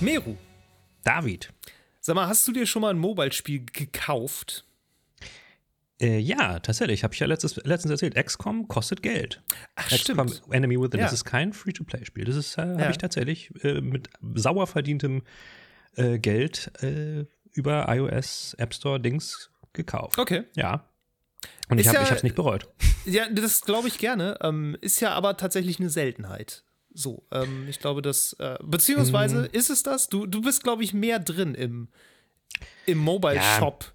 Meru, David. sag mal, hast du dir schon mal ein Mobile-Spiel gekauft? Äh, ja, tatsächlich. Habe ich ja letztes, letztens erzählt. XCOM kostet Geld. Ach, XCOM stimmt. Enemy Within. Ja. Das ist kein Free-to-Play-Spiel. Das ist, äh, Ja. habe ich tatsächlich äh, mit sauer verdientem äh, Geld äh, über iOS App Store Dings gekauft. Okay. Ja. Und Ist ich habe ja- es nicht bereut. Ja, das glaube ich gerne. Ähm, ist ja aber tatsächlich eine Seltenheit. So, ähm, ich glaube, das, äh, beziehungsweise Mhm. ist es das? Du, du bist, glaube ich, mehr drin im, im Mobile-Shop.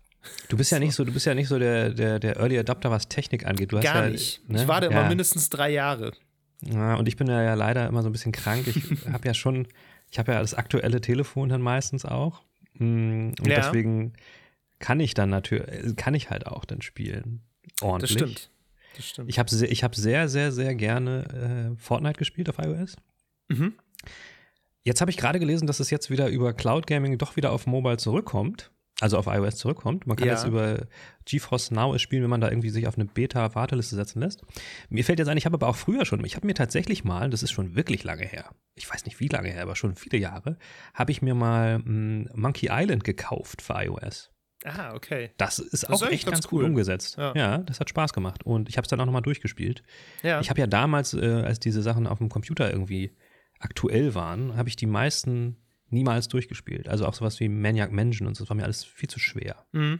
Du bist ja nicht so, du bist ja nicht so der, der, der Early Adapter, was Technik angeht. Du hast Gar ja, nicht. Ne? Ich warte ja. immer mindestens drei Jahre. Ja, und ich bin ja, ja leider immer so ein bisschen krank. Ich habe ja schon, ich habe ja das aktuelle Telefon dann meistens auch. Mm, Und Ja. deswegen kann ich dann natürlich, kann ich halt auch dann spielen. Das Ordentlich. stimmt. Das stimmt. Ich habe sehr, ich hab sehr, sehr, sehr gerne äh, Fortnite gespielt auf iOS. Mhm. Jetzt habe ich gerade gelesen, dass es jetzt wieder über Cloud Gaming doch wieder auf Mobile zurückkommt. Also auf iOS zurückkommt. Man kann Ja. jetzt über GeForce Now es spielen, wenn man da irgendwie sich auf eine Beta-Warteliste setzen lässt. Mir fällt jetzt ein, ich habe aber auch früher schon, ich habe mir tatsächlich mal, das ist schon wirklich lange her, ich weiß nicht wie lange her, aber schon viele Jahre, habe ich mir mal mh, Monkey Island gekauft für iOS. Ah, okay. Das ist Das auch ist echt ganz, ganz cool cool. umgesetzt. Ja. Ja. das hat Spaß gemacht. Und ich habe es dann auch nochmal durchgespielt. Ja. Ich habe ja damals, äh, als diese Sachen auf dem Computer irgendwie aktuell waren, habe ich die meisten niemals durchgespielt. Also auch sowas wie Maniac Mansion und so, das war mir alles viel zu schwer. Mhm.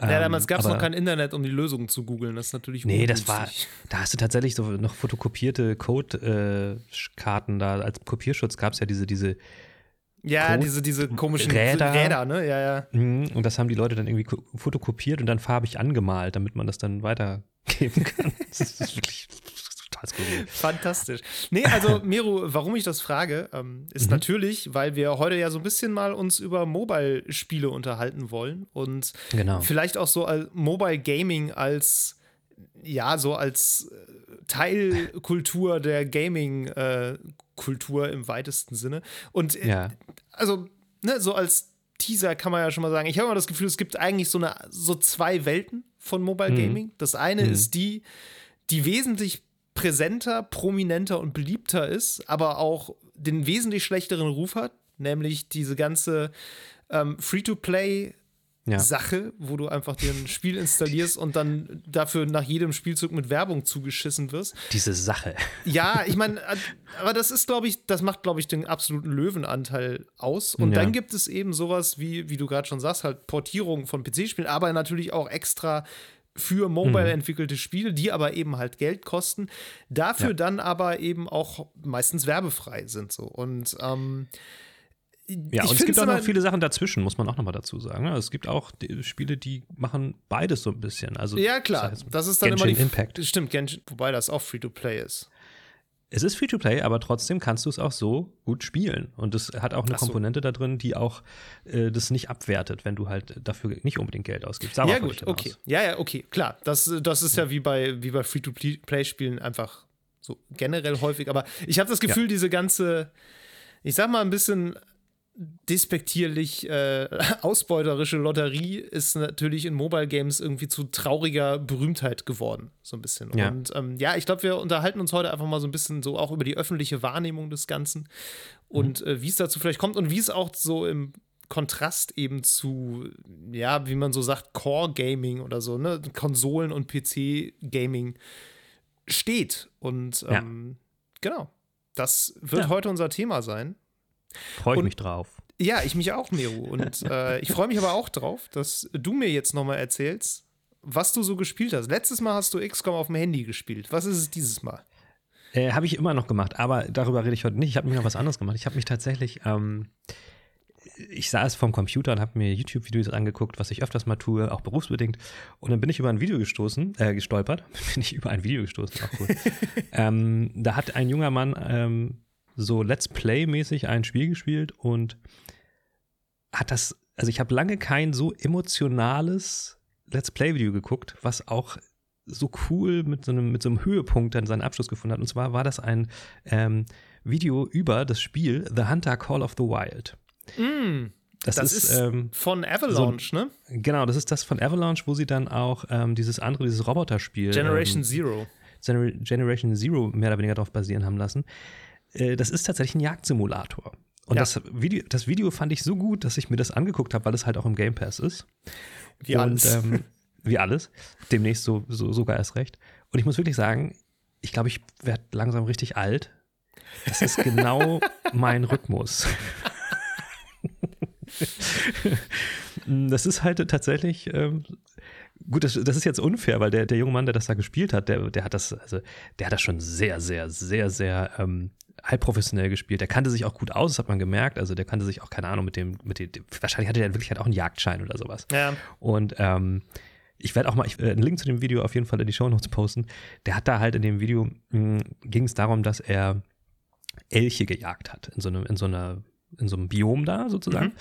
ja, Ähm, damals gab es noch kein Internet, um die Lösungen zu googeln. Das ist natürlich Nee, das war, da hast du tatsächlich so noch fotokopierte Code-Karten da. Als Kopierschutz gab es ja diese, diese, Ja, Code- diese, diese komischen Räder. Räder, ne? Ja, ja. Mhm, und das haben die Leute dann irgendwie ko- fotokopiert und dann farbig angemalt, damit man das dann weitergeben kann. das ist wirklich total skurril. Fantastisch. Nee, also Miro, warum ich das frage, ähm, ist Mhm. natürlich, weil wir heute ja so ein bisschen mal uns über Mobile-Spiele unterhalten wollen und Genau. vielleicht auch so Mobile Gaming als ja, so als äh, Teilkultur der Gaming-Kultur im weitesten Sinne. Und äh, Ja. Also, ne, so als Teaser kann man ja schon mal sagen, ich habe immer das Gefühl, es gibt eigentlich so, eine, so zwei Welten von Mobile Mhm. Gaming. Das eine Mhm. ist die, die wesentlich präsenter, prominenter und beliebter ist, aber auch den wesentlich schlechteren Ruf hat, nämlich diese ganze ähm, Free-to-Play- Ja. Sache, wo du einfach dir ein Spiel installierst und dann dafür nach jedem Spielzug mit Werbung zugeschissen wirst. Diese Sache. Ja, ich meine, aber das ist, glaube ich, das macht, glaube ich, den absoluten Löwenanteil aus. Und Ja. dann gibt es eben sowas wie, wie du gerade schon sagst, halt Portierung von PC-Spielen, aber natürlich auch extra für Mobile Mhm. entwickelte Spiele, die aber eben halt Geld kosten, dafür Ja. dann aber eben auch meistens werbefrei sind so. Und ähm, Ja, ich und es gibt auch noch viele Sachen dazwischen, muss man auch nochmal dazu sagen. ne? Es gibt auch die Spiele, die machen beides so ein bisschen. Also, Ja, klar. sag jetzt Das ist dann Genshin immer die Impact. Stimmt, Genshin, wobei das auch Free-to-Play ist. Es ist Free-to-Play, aber trotzdem kannst du es auch so gut spielen. Und es hat auch eine so. Komponente da drin, die auch äh, das nicht abwertet, wenn du halt dafür nicht unbedingt Geld ausgibst. Darauf ja, gut, okay. Ja, ja, okay, klar. Das, das ist ja wie bei, wie bei Free-to-Play-Spielen einfach so generell häufig. Aber ich habe das Gefühl, diese ganze, ich sag mal ein bisschen despektierlich äh, ausbeuterische Lotterie ist natürlich in Mobile Games irgendwie zu trauriger Berühmtheit geworden, so ein bisschen. Ja. Und ähm, ja, ich glaube, wir unterhalten uns heute einfach mal so ein bisschen so auch über die öffentliche Wahrnehmung des Ganzen und äh, wie es dazu vielleicht kommt und wie es auch so im Kontrast eben zu, ja, wie man so sagt, Core Gaming oder so, ne, Konsolen und PC Gaming steht. Und Ja. ähm, genau, das wird Ja. heute unser Thema sein. Freue ich mich drauf. Ja, ich mich auch, Meru. Und äh, ich freue mich aber auch drauf, dass du mir jetzt nochmal erzählst, was du so gespielt hast. Letztes Mal hast du XCOM auf dem Handy gespielt. Was ist es dieses Mal? Äh, habe ich immer noch gemacht, aber darüber rede ich heute nicht. Ich habe mir noch was anderes gemacht. Ich habe mich tatsächlich, ähm, ich saß vorm Computer und habe mir YouTube-Videos angeguckt, was ich öfters mal tue, auch berufsbedingt. Und dann bin ich über ein Video gestoßen, äh, gestolpert. bin ich über ein Video gestoßen, auch cool. ähm, da hat ein junger Mann ähm, so Let's Play-mäßig ein Spiel gespielt und hat das, also ich habe lange kein so emotionales Let's Play-Video geguckt, was auch so cool mit so einem, mit so einem Höhepunkt dann seinen Abschluss gefunden hat. Und zwar war das ein ähm, Video über das Spiel The Hunter Call of the Wild. Mm, Das, das ist, ist, ähm, von Avalanche, ne? genau, das ist das von Avalanche, wo sie dann auch ähm, dieses andere, dieses Roboterspiel Generation ähm, Zero. Gener- Generation Zero mehr oder weniger darauf basieren haben lassen. Äh, das ist tatsächlich ein Jagdsimulator. Und ja. das, Video, das Video fand ich so gut, dass ich mir das angeguckt habe, weil es halt auch im Game Pass ist. Wie und, alles. Ähm, wie alles. Demnächst so, so, sogar erst recht. Und ich muss wirklich sagen, ich glaube, ich werde langsam richtig alt. Das ist genau mein Rhythmus. das ist halt tatsächlich ähm, gut, das, das, ist jetzt unfair, weil der, der junge Mann, der das da gespielt hat, der, der hat das, also der hat das schon sehr, sehr, sehr, sehr ähm, halbprofessionell gespielt. Der kannte sich auch gut aus, das hat man gemerkt. Also der kannte sich auch, keine Ahnung, mit dem, mit dem, wahrscheinlich hatte der wirklich halt auch einen Jagdschein oder sowas. Ja. Und ähm, ich werde auch mal ich, äh, einen Link zu dem Video auf jeden Fall in die Show Notes posten. Der hat da halt in dem Video, hm, ging es darum, dass er Elche gejagt hat, in so, einem, in so einer, in so einem Biom da sozusagen. Mhm.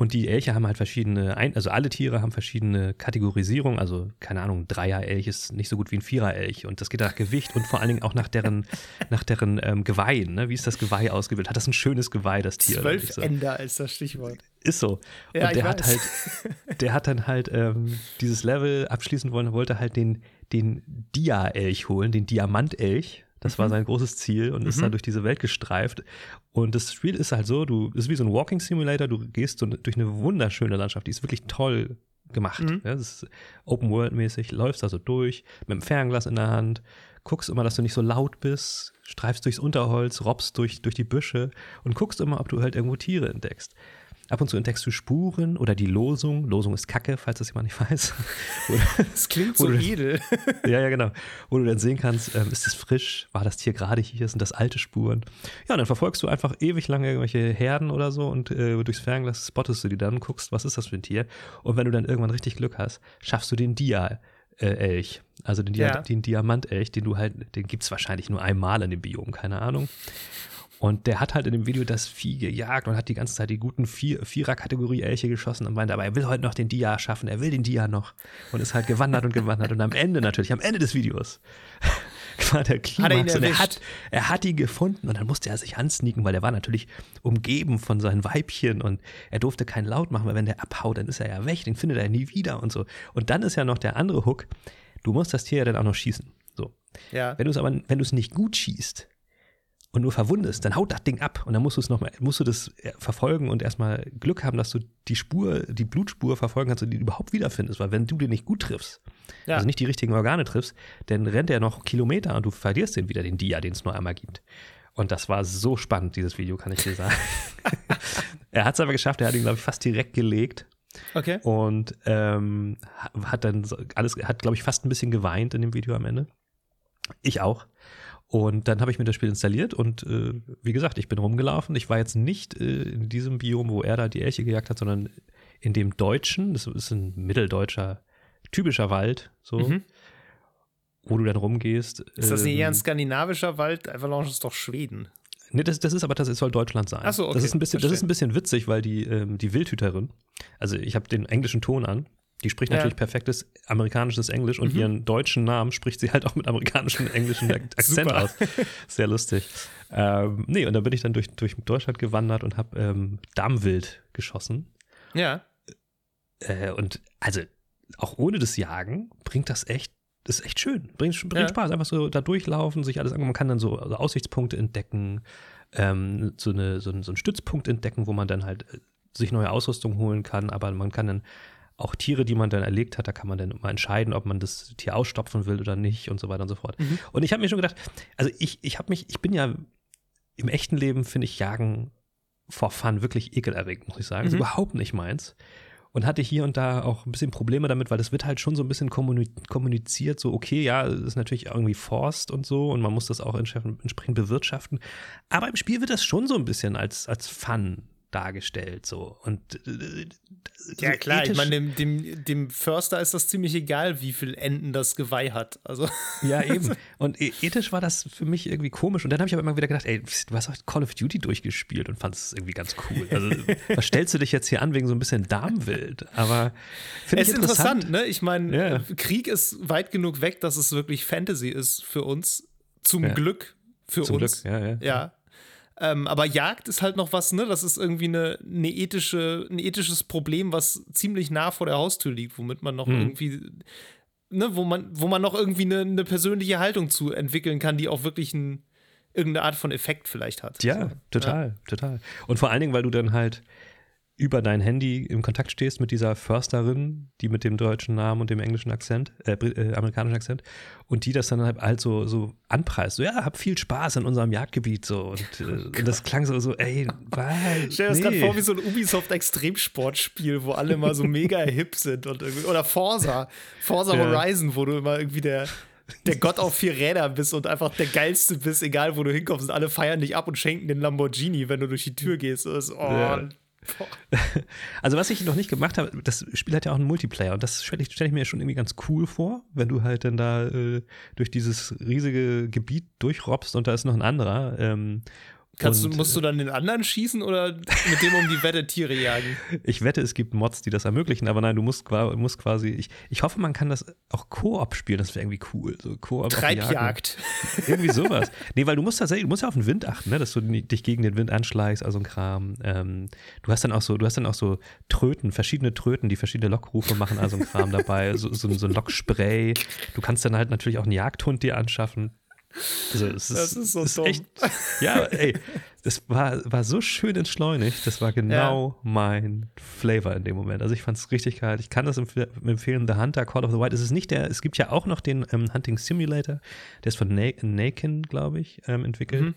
Und die Elche haben halt verschiedene, also alle Tiere haben verschiedene Kategorisierung. Also, keine Ahnung, Dreier-Elch ist nicht so gut wie ein Vierer-Elch. Und das geht nach Gewicht und vor allen Dingen auch nach deren, nach deren ähm, Geweihen. Ne? Wie ist das Geweih ausgebildet? Hat das ein schönes Geweih, das Tier? Zwölf Ender ist das Stichwort. Ist so. Ja, und der hat halt, der hat dann halt ähm, dieses Level abschließen wollen, wollte halt den, den Dia-Elch holen, den Diamantelch. Das mhm. war sein großes Ziel und mhm. ist dann durch diese Welt gestreift. Und das Spiel ist halt so, du ist wie so ein Walking Simulator, du gehst so durch eine wunderschöne Landschaft, die ist wirklich toll gemacht. Mhm. Ja, das ist Open World mäßig, läufst da so durch mit dem Fernglas in der Hand, guckst immer, dass du nicht so laut bist, streifst durchs Unterholz, robbst durch, durch die Büsche und guckst immer, ob du halt irgendwo Tiere entdeckst. Ab und zu entdeckst du Spuren oder die Losung. Losung ist Kacke, falls das jemand nicht weiß. das klingt so edel. ja, ja, genau. Wo du dann sehen kannst, ähm, ist es frisch? War das Tier gerade hier? Sind das alte Spuren? Ja, und dann verfolgst du einfach ewig lange irgendwelche Herden oder so und äh, durchs Fernglas spottest du die dann, guckst, was ist das für ein Tier? Und wenn du dann irgendwann richtig Glück hast, schaffst du den Dia. Äh, Elch, also den, Dia ja. den Diamantelch, den du halt, den gibt es wahrscheinlich nur einmal in dem Biom, keine Ahnung. Und der hat halt in dem Video das Vieh gejagt und hat die ganze Zeit die guten Vier Vierer-Kategorie Elche geschossen und meinte, aber er will heute noch den Dia schaffen, er will den Dia noch. Und ist halt gewandert und gewandert. Und am Ende natürlich, am Ende des Videos, war der Klimax und er hat, er hat ihn gefunden und dann musste er sich ansneaken, weil er war natürlich umgeben von seinen Weibchen und er durfte keinen Laut machen, weil wenn der abhaut, dann ist er ja weg, den findet er nie wieder und so. Und dann ist ja noch der andere Hook, du musst das Tier ja dann auch noch schießen. So. Ja. Wenn du es aber, wenn du es nicht gut schießt, und nur verwundest, dann haut das Ding ab und dann musst du es noch mal, musst du das äh, verfolgen und erstmal Glück haben, dass du die Spur, die Blutspur verfolgen kannst und die überhaupt wiederfindest, weil wenn du den nicht gut triffst, ja. also nicht die richtigen Organe triffst, dann rennt er noch Kilometer und du verlierst den wieder, den Dia, den es nur einmal gibt. Und das war so spannend, dieses Video, kann ich dir sagen. er hat es aber geschafft, er hat ihn, glaube ich, fast direkt gelegt. Okay. Und ähm, hat dann alles, hat, glaube ich, fast ein bisschen geweint in dem Video am Ende. Ich auch. Und dann habe ich mir das Spiel installiert und äh, wie gesagt, ich bin rumgelaufen. Ich war jetzt nicht äh, in diesem Biom, wo er da die Elche gejagt hat, sondern in dem deutschen, das ist ein mitteldeutscher, typischer Wald, so, mhm. wo du dann rumgehst. Ist das nicht eher ein ähm, skandinavischer Wald? Avalanche ist doch Schweden. Nee, das, das ist aber, das soll Deutschland sein. Ach so, okay. Das ist ein bisschen, das ist ein bisschen witzig, weil die, ähm, die Wildhüterin, also ich habe den englischen Ton an, die spricht natürlich ja. perfektes amerikanisches Englisch und mhm. ihren deutschen Namen spricht sie halt auch mit amerikanischem englischen Akzent aus. Sehr lustig. Ähm, nee, und dann bin ich dann durch, durch Deutschland gewandert und habe ähm, Darmwild geschossen. Ja. Äh, und also auch ohne das Jagen bringt das echt, ist echt schön. Bringt, bringt ja. Spaß. Einfach so da durchlaufen, sich alles angucken. Man kann dann so also Aussichtspunkte entdecken, ähm, so, eine, so, so einen Stützpunkt entdecken, wo man dann halt äh, sich neue Ausrüstung holen kann, aber man kann dann auch Tiere, die man dann erlegt hat, da kann man dann mal entscheiden, ob man das Tier ausstopfen will oder nicht und so weiter und so fort. Mhm. Und ich habe mir schon gedacht, also ich, ich habe mich, ich bin ja im echten Leben, finde ich Jagen vor Fun wirklich ekelerregend, muss ich sagen. Mhm. ist überhaupt nicht meins. Und hatte hier und da auch ein bisschen Probleme damit, weil das wird halt schon so ein bisschen kommuniziert, so okay, ja, es ist natürlich irgendwie Forst und so und man muss das auch entsprechend bewirtschaften. Aber im Spiel wird das schon so ein bisschen als, als Fun dargestellt. So. Und äh, ja, klar, ich meine, dem, dem, dem, Förster ist das ziemlich egal, wie viel Enden das Geweih hat. Also. Ja, eben. Und e, ethisch war das für mich irgendwie komisch. Und dann habe ich aber immer wieder gedacht, ey, du hast auch Call of Duty durchgespielt und fandest es irgendwie ganz cool. Also, was stellst du dich jetzt hier an wegen so ein bisschen Darmwild? Aber finde ich interessant. interessant, ne? Ich meine, ja. Krieg ist weit genug weg, dass es wirklich Fantasy ist für uns. Zum ja. Glück für Zum uns. Glück, ja, ja. ja. Ähm, aber Jagd ist halt noch was, ne? Das ist irgendwie eine, eine ethische, ein ethisches Problem, was ziemlich nah vor der Haustür liegt, womit man noch mhm. irgendwie, ne, wo man, wo man noch irgendwie eine, eine, persönliche Haltung zu entwickeln kann, die auch wirklich ein, irgendeine Art von Effekt vielleicht hat. Ja, so. total, ja. total. Und vor allen Dingen, weil du dann halt über dein Handy im Kontakt stehst mit dieser Försterin, die mit dem deutschen Namen und dem englischen Akzent, äh, äh, amerikanischen Akzent, und die das dann halt, halt so, so anpreist. So, ja, hab viel Spaß in unserem Jagdgebiet. So. Und, äh, oh und das klang so, so ey, weil. Ich stell mir nee. das gerade vor wie so ein Ubisoft-Extremsportspiel, wo alle mal so mega hip sind. Und oder Forza, Forza ja. Horizon, wo du immer irgendwie der, der Gott auf vier Rädern bist und einfach der Geilste bist, egal wo du hinkommst. Und alle feiern dich ab und schenken den Lamborghini, wenn du durch die Tür gehst. Das, oh, ja. Also, was ich noch nicht gemacht habe, das Spiel hat ja auch einen Multiplayer und das stelle ich, stell ich, mir schon irgendwie ganz cool vor, wenn du halt dann da äh, durch dieses riesige Gebiet durchrobbst und da ist noch ein anderer. Ähm, Kannst und, du, musst du dann den anderen schießen oder mit dem um die Wette Tiere jagen? Ich wette, es gibt Mods, die das ermöglichen, aber nein, du musst, musst quasi. Ich, ich hoffe, man kann das auch Koop spielen, das wäre irgendwie cool. So Koop Treibjagd. irgendwie sowas. Nee, weil du musst tatsächlich, du musst ja auf den Wind achten, ne? dass du dich gegen den Wind anschleichst, also ein Kram. Ähm, du hast dann auch so, du hast dann auch so Tröten, verschiedene Tröten, die verschiedene Lockrufe machen, also ein Kram dabei, so, so, so ein Lockspray. Du kannst dann halt natürlich auch einen Jagdhund dir anschaffen. Also ist, das ist so ist dumm. Echt, ja, ey, das war, war so schön entschleunigt. Das war genau ja. mein Flavor in dem Moment. Also ich fand es richtig geil. Ich kann das empf empfehlen. The Hunter, Call of the White. Es ist nicht der, es gibt ja auch noch den ähm, Hunting Simulator. Der ist von Na Nakin, glaube ich, ähm, entwickelt. Mhm.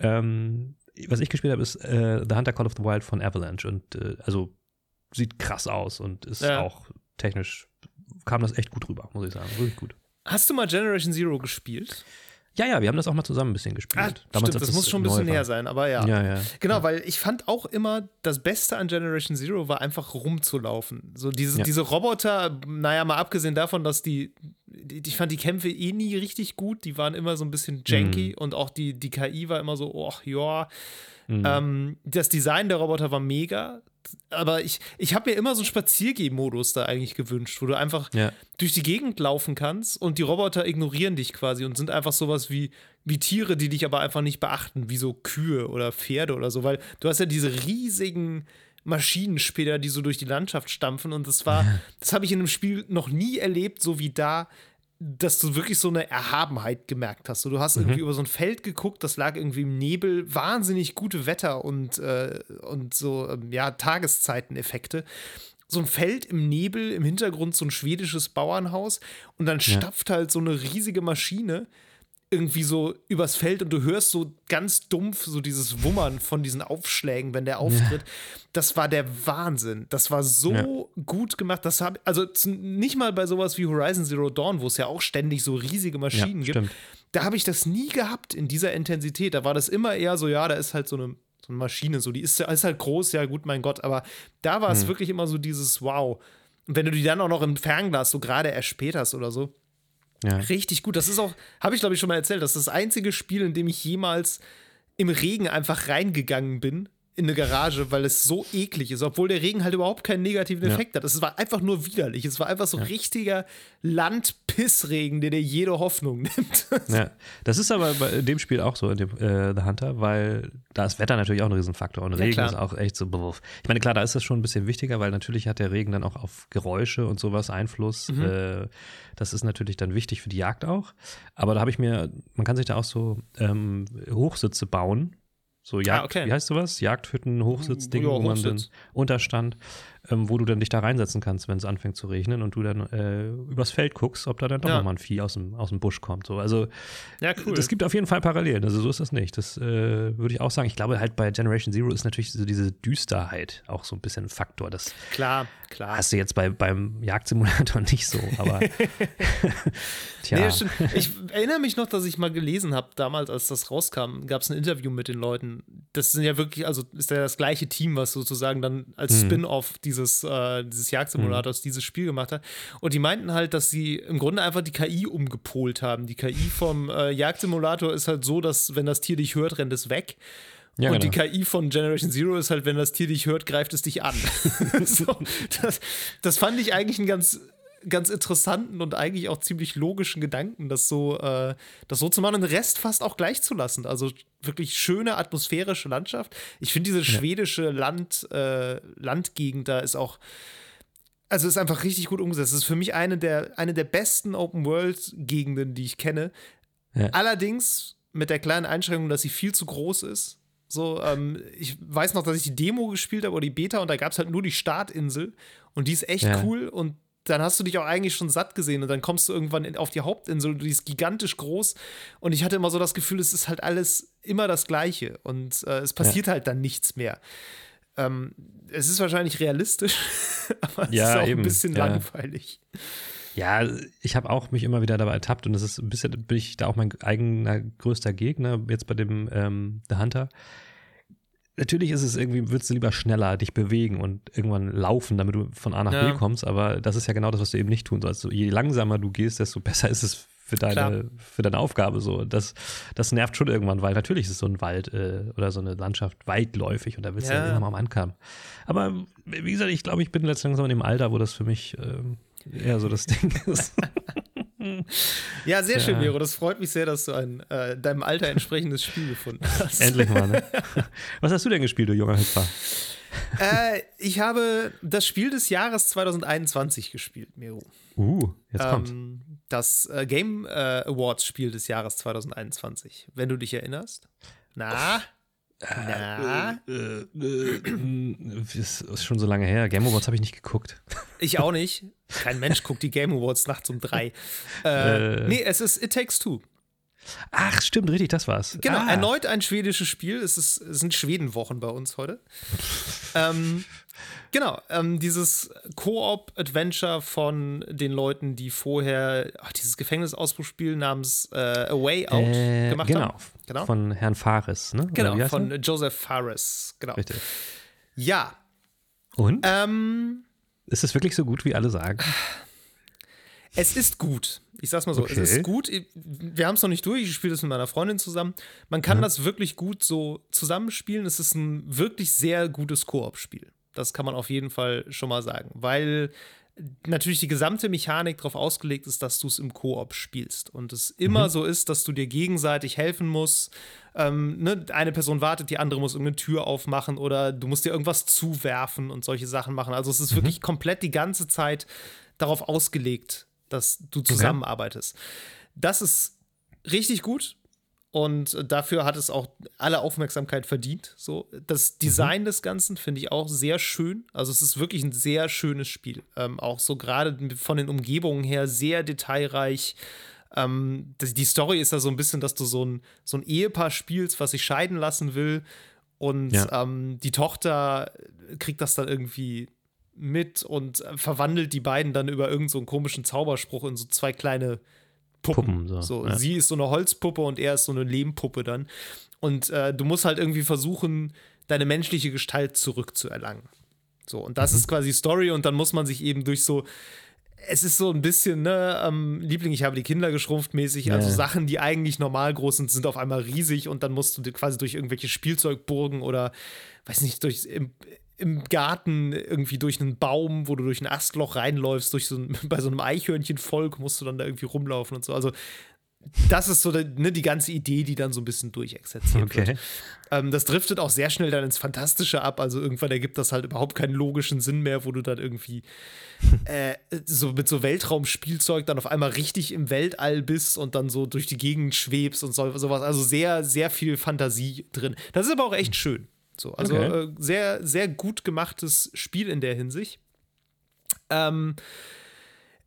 Ähm, was ich gespielt habe, ist äh, The Hunter Call of the Wild von Avalanche. Und äh, also sieht krass aus und ist ja. auch technisch, kam das echt gut rüber, muss ich sagen. Wirklich gut. Hast du mal Generation Zero gespielt? Ja, ja, wir haben das auch mal zusammen ein bisschen gespielt. Ah, Damals, stimmt, das muss schon ein bisschen näher sein, aber ja. Ja, ja. Genau, ja. weil ich fand auch immer, das Beste an Generation Zero war einfach rumzulaufen. So diese, diese Roboter, naja, mal abgesehen davon, dass die, die, ich fand die Kämpfe eh nie richtig gut, die waren immer so ein bisschen janky mhm. und auch die, die KI war immer so, oh, ja. Mhm. Ähm, das Design der Roboter war mega aber ich, ich habe mir immer so einen Spaziergeh-Modus da eigentlich gewünscht, wo du einfach ja. durch die Gegend laufen kannst und die Roboter ignorieren dich quasi und sind einfach sowas wie, wie Tiere, die dich aber einfach nicht beachten, wie so Kühe oder Pferde oder so, weil du hast ja diese riesigen Maschinen später, die so durch die Landschaft stampfen und das war, das habe ich in einem Spiel noch nie erlebt, so wie da dass du wirklich so eine Erhabenheit gemerkt hast. So, du hast mhm. irgendwie über so ein Feld geguckt, das lag irgendwie im Nebel, wahnsinnig gute Wetter und, äh, und so, ähm, ja, Tageszeiteneffekte. So ein Feld im Nebel, im Hintergrund so ein schwedisches Bauernhaus und dann ja. stapft halt so eine riesige Maschine irgendwie so übers Feld und du hörst so ganz dumpf so dieses Wummern von diesen Aufschlägen, wenn der auftritt. Ja. Das war der Wahnsinn. Das war so ja. gut gemacht. Das hab, also nicht mal bei sowas wie Horizon Zero Dawn, wo es ja auch ständig so riesige Maschinen ja, gibt. Da habe ich das nie gehabt in dieser Intensität. Da war das immer eher so, ja, da ist halt so eine, so eine Maschine, so die ist, ist halt groß, ja gut, mein Gott. Aber da war es hm. wirklich immer so dieses Wow. Und wenn du die dann auch noch im Fernglas so gerade erspäterst oder so, ja. Richtig gut. Das ist auch, habe ich glaube ich schon mal erzählt, das ist das einzige Spiel, in dem ich jemals im Regen einfach reingegangen bin in eine Garage, weil es so eklig ist, obwohl der Regen halt überhaupt keinen negativen Effekt ja. hat. Es war einfach nur widerlich. Es war einfach so ja. richtiger Landpissregen, der dir jede Hoffnung nimmt. ja, das ist aber bei dem Spiel auch so in dem äh, The Hunter, weil da ist Wetter natürlich auch ein Riesenfaktor und Regen ja, ist auch echt so. Ich meine, klar, da ist das schon ein bisschen wichtiger, weil natürlich hat der Regen dann auch auf Geräusche und sowas Einfluss. Mhm. Äh, das ist natürlich dann wichtig für die Jagd auch. Aber da habe ich mir, man kann sich da auch so ähm, Hochsitze bauen so Jagd, ah, okay. wie heißt sowas? Jagdhütten, Hochsitzding, ja, wo man den Unterstand ähm, wo du dann dich da reinsetzen kannst, wenn es anfängt zu regnen und du dann äh, übers Feld guckst, ob da dann doch ja. nochmal ein Vieh aus dem, aus dem Busch kommt. So. Also, ja, cool. Das gibt auf jeden Fall Parallelen. Also, so ist das nicht. Das äh, würde ich auch sagen. Ich glaube, halt bei Generation Zero ist natürlich so diese Düsterheit auch so ein bisschen ein Faktor. Das klar, klar. Hast du jetzt bei, beim Jagdsimulator nicht so, aber. tja. Nee, ich erinnere mich noch, dass ich mal gelesen habe, damals, als das rauskam, gab es ein Interview mit den Leuten. Das sind ja wirklich, also ist ja das gleiche Team, was sozusagen dann als hm. Spin-off diese dieses, äh, dieses Jagdsimulators, mhm. dieses Spiel gemacht hat. Und die meinten halt, dass sie im Grunde einfach die KI umgepolt haben. Die KI vom äh, Jagdsimulator ist halt so, dass wenn das Tier dich hört, rennt es weg. Ja, und genau. die KI von Generation Zero ist halt, wenn das Tier dich hört, greift es dich an. so, das, das fand ich eigentlich ein ganz ganz interessanten und eigentlich auch ziemlich logischen Gedanken, das so, äh, das so zu machen und den Rest fast auch gleich zu lassen. Also wirklich schöne atmosphärische Landschaft. Ich finde diese schwedische Land, äh, Landgegend da ist auch, also ist einfach richtig gut umgesetzt. Das ist für mich eine der, eine der besten Open-World-Gegenden, die ich kenne. Ja. Allerdings mit der kleinen Einschränkung, dass sie viel zu groß ist. So, ähm, ich weiß noch, dass ich die Demo gespielt habe oder die Beta und da gab es halt nur die Startinsel und die ist echt ja. cool und dann hast du dich auch eigentlich schon satt gesehen und dann kommst du irgendwann auf die Hauptinsel und die ist gigantisch groß und ich hatte immer so das Gefühl, es ist halt alles immer das Gleiche und äh, es passiert ja. halt dann nichts mehr. Ähm, es ist wahrscheinlich realistisch, aber es ja, ist auch eben. ein bisschen ja. langweilig. Ja, ich habe auch mich immer wieder dabei ertappt und das ist ein bisschen, bin ich da auch mein eigener größter Gegner, jetzt bei dem ähm, The Hunter. Natürlich ist es irgendwie, würdest du lieber schneller dich bewegen und irgendwann laufen, damit du von A nach ja. B kommst, aber das ist ja genau das, was du eben nicht tun sollst. Je langsamer du gehst, desto besser ist es für deine, für deine Aufgabe so. Das, das nervt schon irgendwann, weil natürlich ist so ein Wald äh, oder so eine Landschaft weitläufig und da willst du ja immer mal ankommen. Aber wie gesagt, ich glaube, ich bin letztens langsam in dem Alter, wo das für mich ähm, eher so das Ding ist. ja, sehr schön, Miro. Das freut mich sehr, dass du ein äh, deinem Alter entsprechendes Spiel gefunden hast. Endlich mal, ne? Was hast du denn gespielt, du junger Hüpfer? äh, ich habe das Spiel des Jahres 2021 gespielt, Miro. Uh, jetzt ähm, kommt. Das äh, Game äh, Awards Spiel des Jahres 2021, wenn du dich erinnerst. Na? Na? Äh, äh, äh, ist schon so lange her. Game Awards habe ich nicht geguckt. Ich auch nicht. Kein Mensch guckt die Game Awards nachts um drei. Äh, nee, es ist It Takes Two. Ach, stimmt, richtig, das war's. Genau, ah. erneut ein schwedisches Spiel. Es, ist, es sind Schwedenwochen bei uns heute. ähm, genau, ähm, dieses Koop-Adventure von den Leuten, die vorher ach, dieses Gefängnisausbruchspiel namens äh, A Way Out äh, gemacht genau, haben. Genau, von Herrn Fares, ne? Genau, von Joseph Fares, genau. Richtig. Ja. Und? Ähm, ist es wirklich so gut, wie alle sagen? Es ist gut. Ich sag's mal so, okay. es ist gut. Wir haben es noch nicht durch. Ich spiele das mit meiner Freundin zusammen. Man kann mhm. das wirklich gut so zusammenspielen. Es ist ein wirklich sehr gutes Koop-Spiel. Das kann man auf jeden Fall schon mal sagen, weil natürlich die gesamte Mechanik darauf ausgelegt ist, dass du es im Koop spielst und es immer mhm. so ist, dass du dir gegenseitig helfen musst. Ähm, ne? Eine Person wartet, die andere muss irgendeine Tür aufmachen oder du musst dir irgendwas zuwerfen und solche Sachen machen. Also es ist mhm. wirklich komplett die ganze Zeit darauf ausgelegt, dass du zusammenarbeitest. Okay. Das ist richtig gut. Und dafür hat es auch alle Aufmerksamkeit verdient. So, das. Design mhm. des Ganzen finde ich auch sehr schön. Also es ist wirklich ein sehr schönes Spiel. Ähm, auch so gerade von den Umgebungen her sehr detailreich. Ähm, die Story ist da so ein bisschen, dass du so ein, so ein Ehepaar spielst, was sich scheiden lassen will. Und ja. ähm, die Tochter kriegt das dann irgendwie mit und verwandelt die beiden dann über irgendeinen so komischen Zauberspruch in so zwei kleine Puppen. Puppen so. so ja. Sie ist so eine Holzpuppe und er ist so eine Lehmpuppe dann. Und äh, du musst halt irgendwie versuchen, deine menschliche Gestalt zurückzuerlangen. So, und das mhm. ist quasi Story und dann muss man sich eben durch so es ist so ein bisschen, ne, ähm, Liebling, ich habe die Kinder geschrumpft mäßig. Ja. Also Sachen, die eigentlich normal groß sind, sind auf einmal riesig und dann musst du quasi durch irgendwelche Spielzeugburgen oder, weiß nicht, durch im, Garten irgendwie durch einen Baum, wo du durch ein Astloch reinläufst, durch so ein, bei so einem Eichhörnchenvolk musst du dann da irgendwie rumlaufen und so. Also das ist so ne, die ganze Idee, die dann so ein bisschen durchexerziert okay. wird. Ähm, das driftet auch sehr schnell dann ins Fantastische ab. Also irgendwann ergibt das halt überhaupt keinen logischen Sinn mehr, wo du dann irgendwie äh, so mit so Weltraumspielzeug dann auf einmal richtig im Weltall bist und dann so durch die Gegend schwebst und so, sowas. Also sehr, sehr viel Fantasie drin. Das ist aber auch echt schön. So, also okay. äh, sehr, sehr gut gemachtes Spiel in der Hinsicht. Ähm,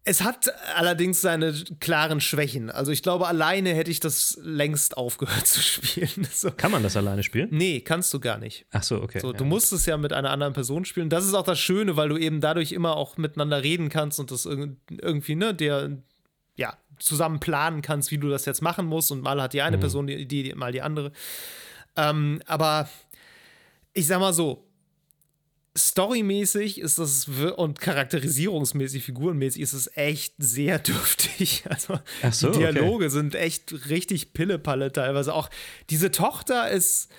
es hat allerdings seine klaren Schwächen. Also ich glaube, alleine hätte ich das längst aufgehört zu spielen. So. Kann man das alleine spielen? Nee, kannst du gar nicht. Ach so, okay. So, du musst es ja mit einer anderen Person spielen. Das ist auch das Schöne, weil du eben dadurch immer auch miteinander reden kannst und das irgendwie, ne, der, ja, zusammen planen kannst, wie du das jetzt machen musst. Und mal hat die eine mhm. Person die Idee, mal die andere. Ähm, aber ich sag mal so, storymäßig ist das und charakterisierungsmäßig, figurenmäßig ist es echt sehr dürftig. Also so, die Dialoge okay. sind echt richtig Pillepalle teilweise. Auch diese Tochter ist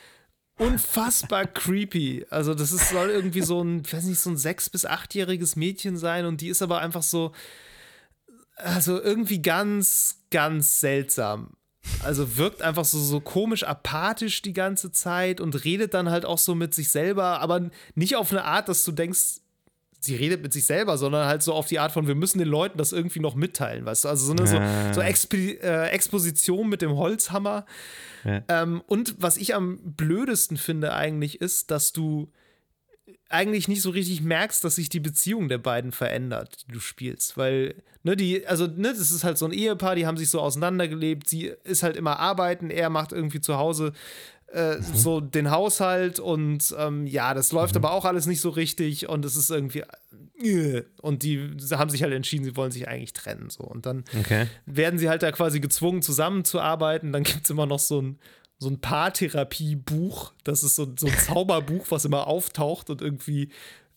unfassbar creepy. Also das ist, soll irgendwie so ein, weiß nicht, so ein sechs- bis achtjähriges Mädchen sein und die ist aber einfach so, also irgendwie ganz, ganz seltsam. Also wirkt einfach so, so komisch apathisch die ganze Zeit und redet dann halt auch so mit sich selber, aber nicht auf eine Art, dass du denkst, sie redet mit sich selber, sondern halt so auf die Art von, wir müssen den Leuten das irgendwie noch mitteilen, weißt du? Also so eine so, so Exp äh, Exposition mit dem Holzhammer. Ja. Ähm, und was ich am blödesten finde eigentlich ist, dass du eigentlich nicht so richtig merkst, dass sich die Beziehung der beiden verändert, die du spielst. Weil, ne, die, also, ne, das ist halt so ein Ehepaar, die haben sich so auseinandergelebt. Sie ist halt immer arbeiten, er macht irgendwie zu Hause äh, mhm. so den Haushalt und ähm, ja, das läuft mhm. aber auch alles nicht so richtig und es ist irgendwie äh, und die haben sich halt entschieden, sie wollen sich eigentlich trennen so und dann okay. werden sie halt da quasi gezwungen zusammenzuarbeiten. Dann gibt es immer noch so ein so ein Paartherapie-Buch. Das ist so, so ein Zauberbuch, was immer auftaucht und irgendwie,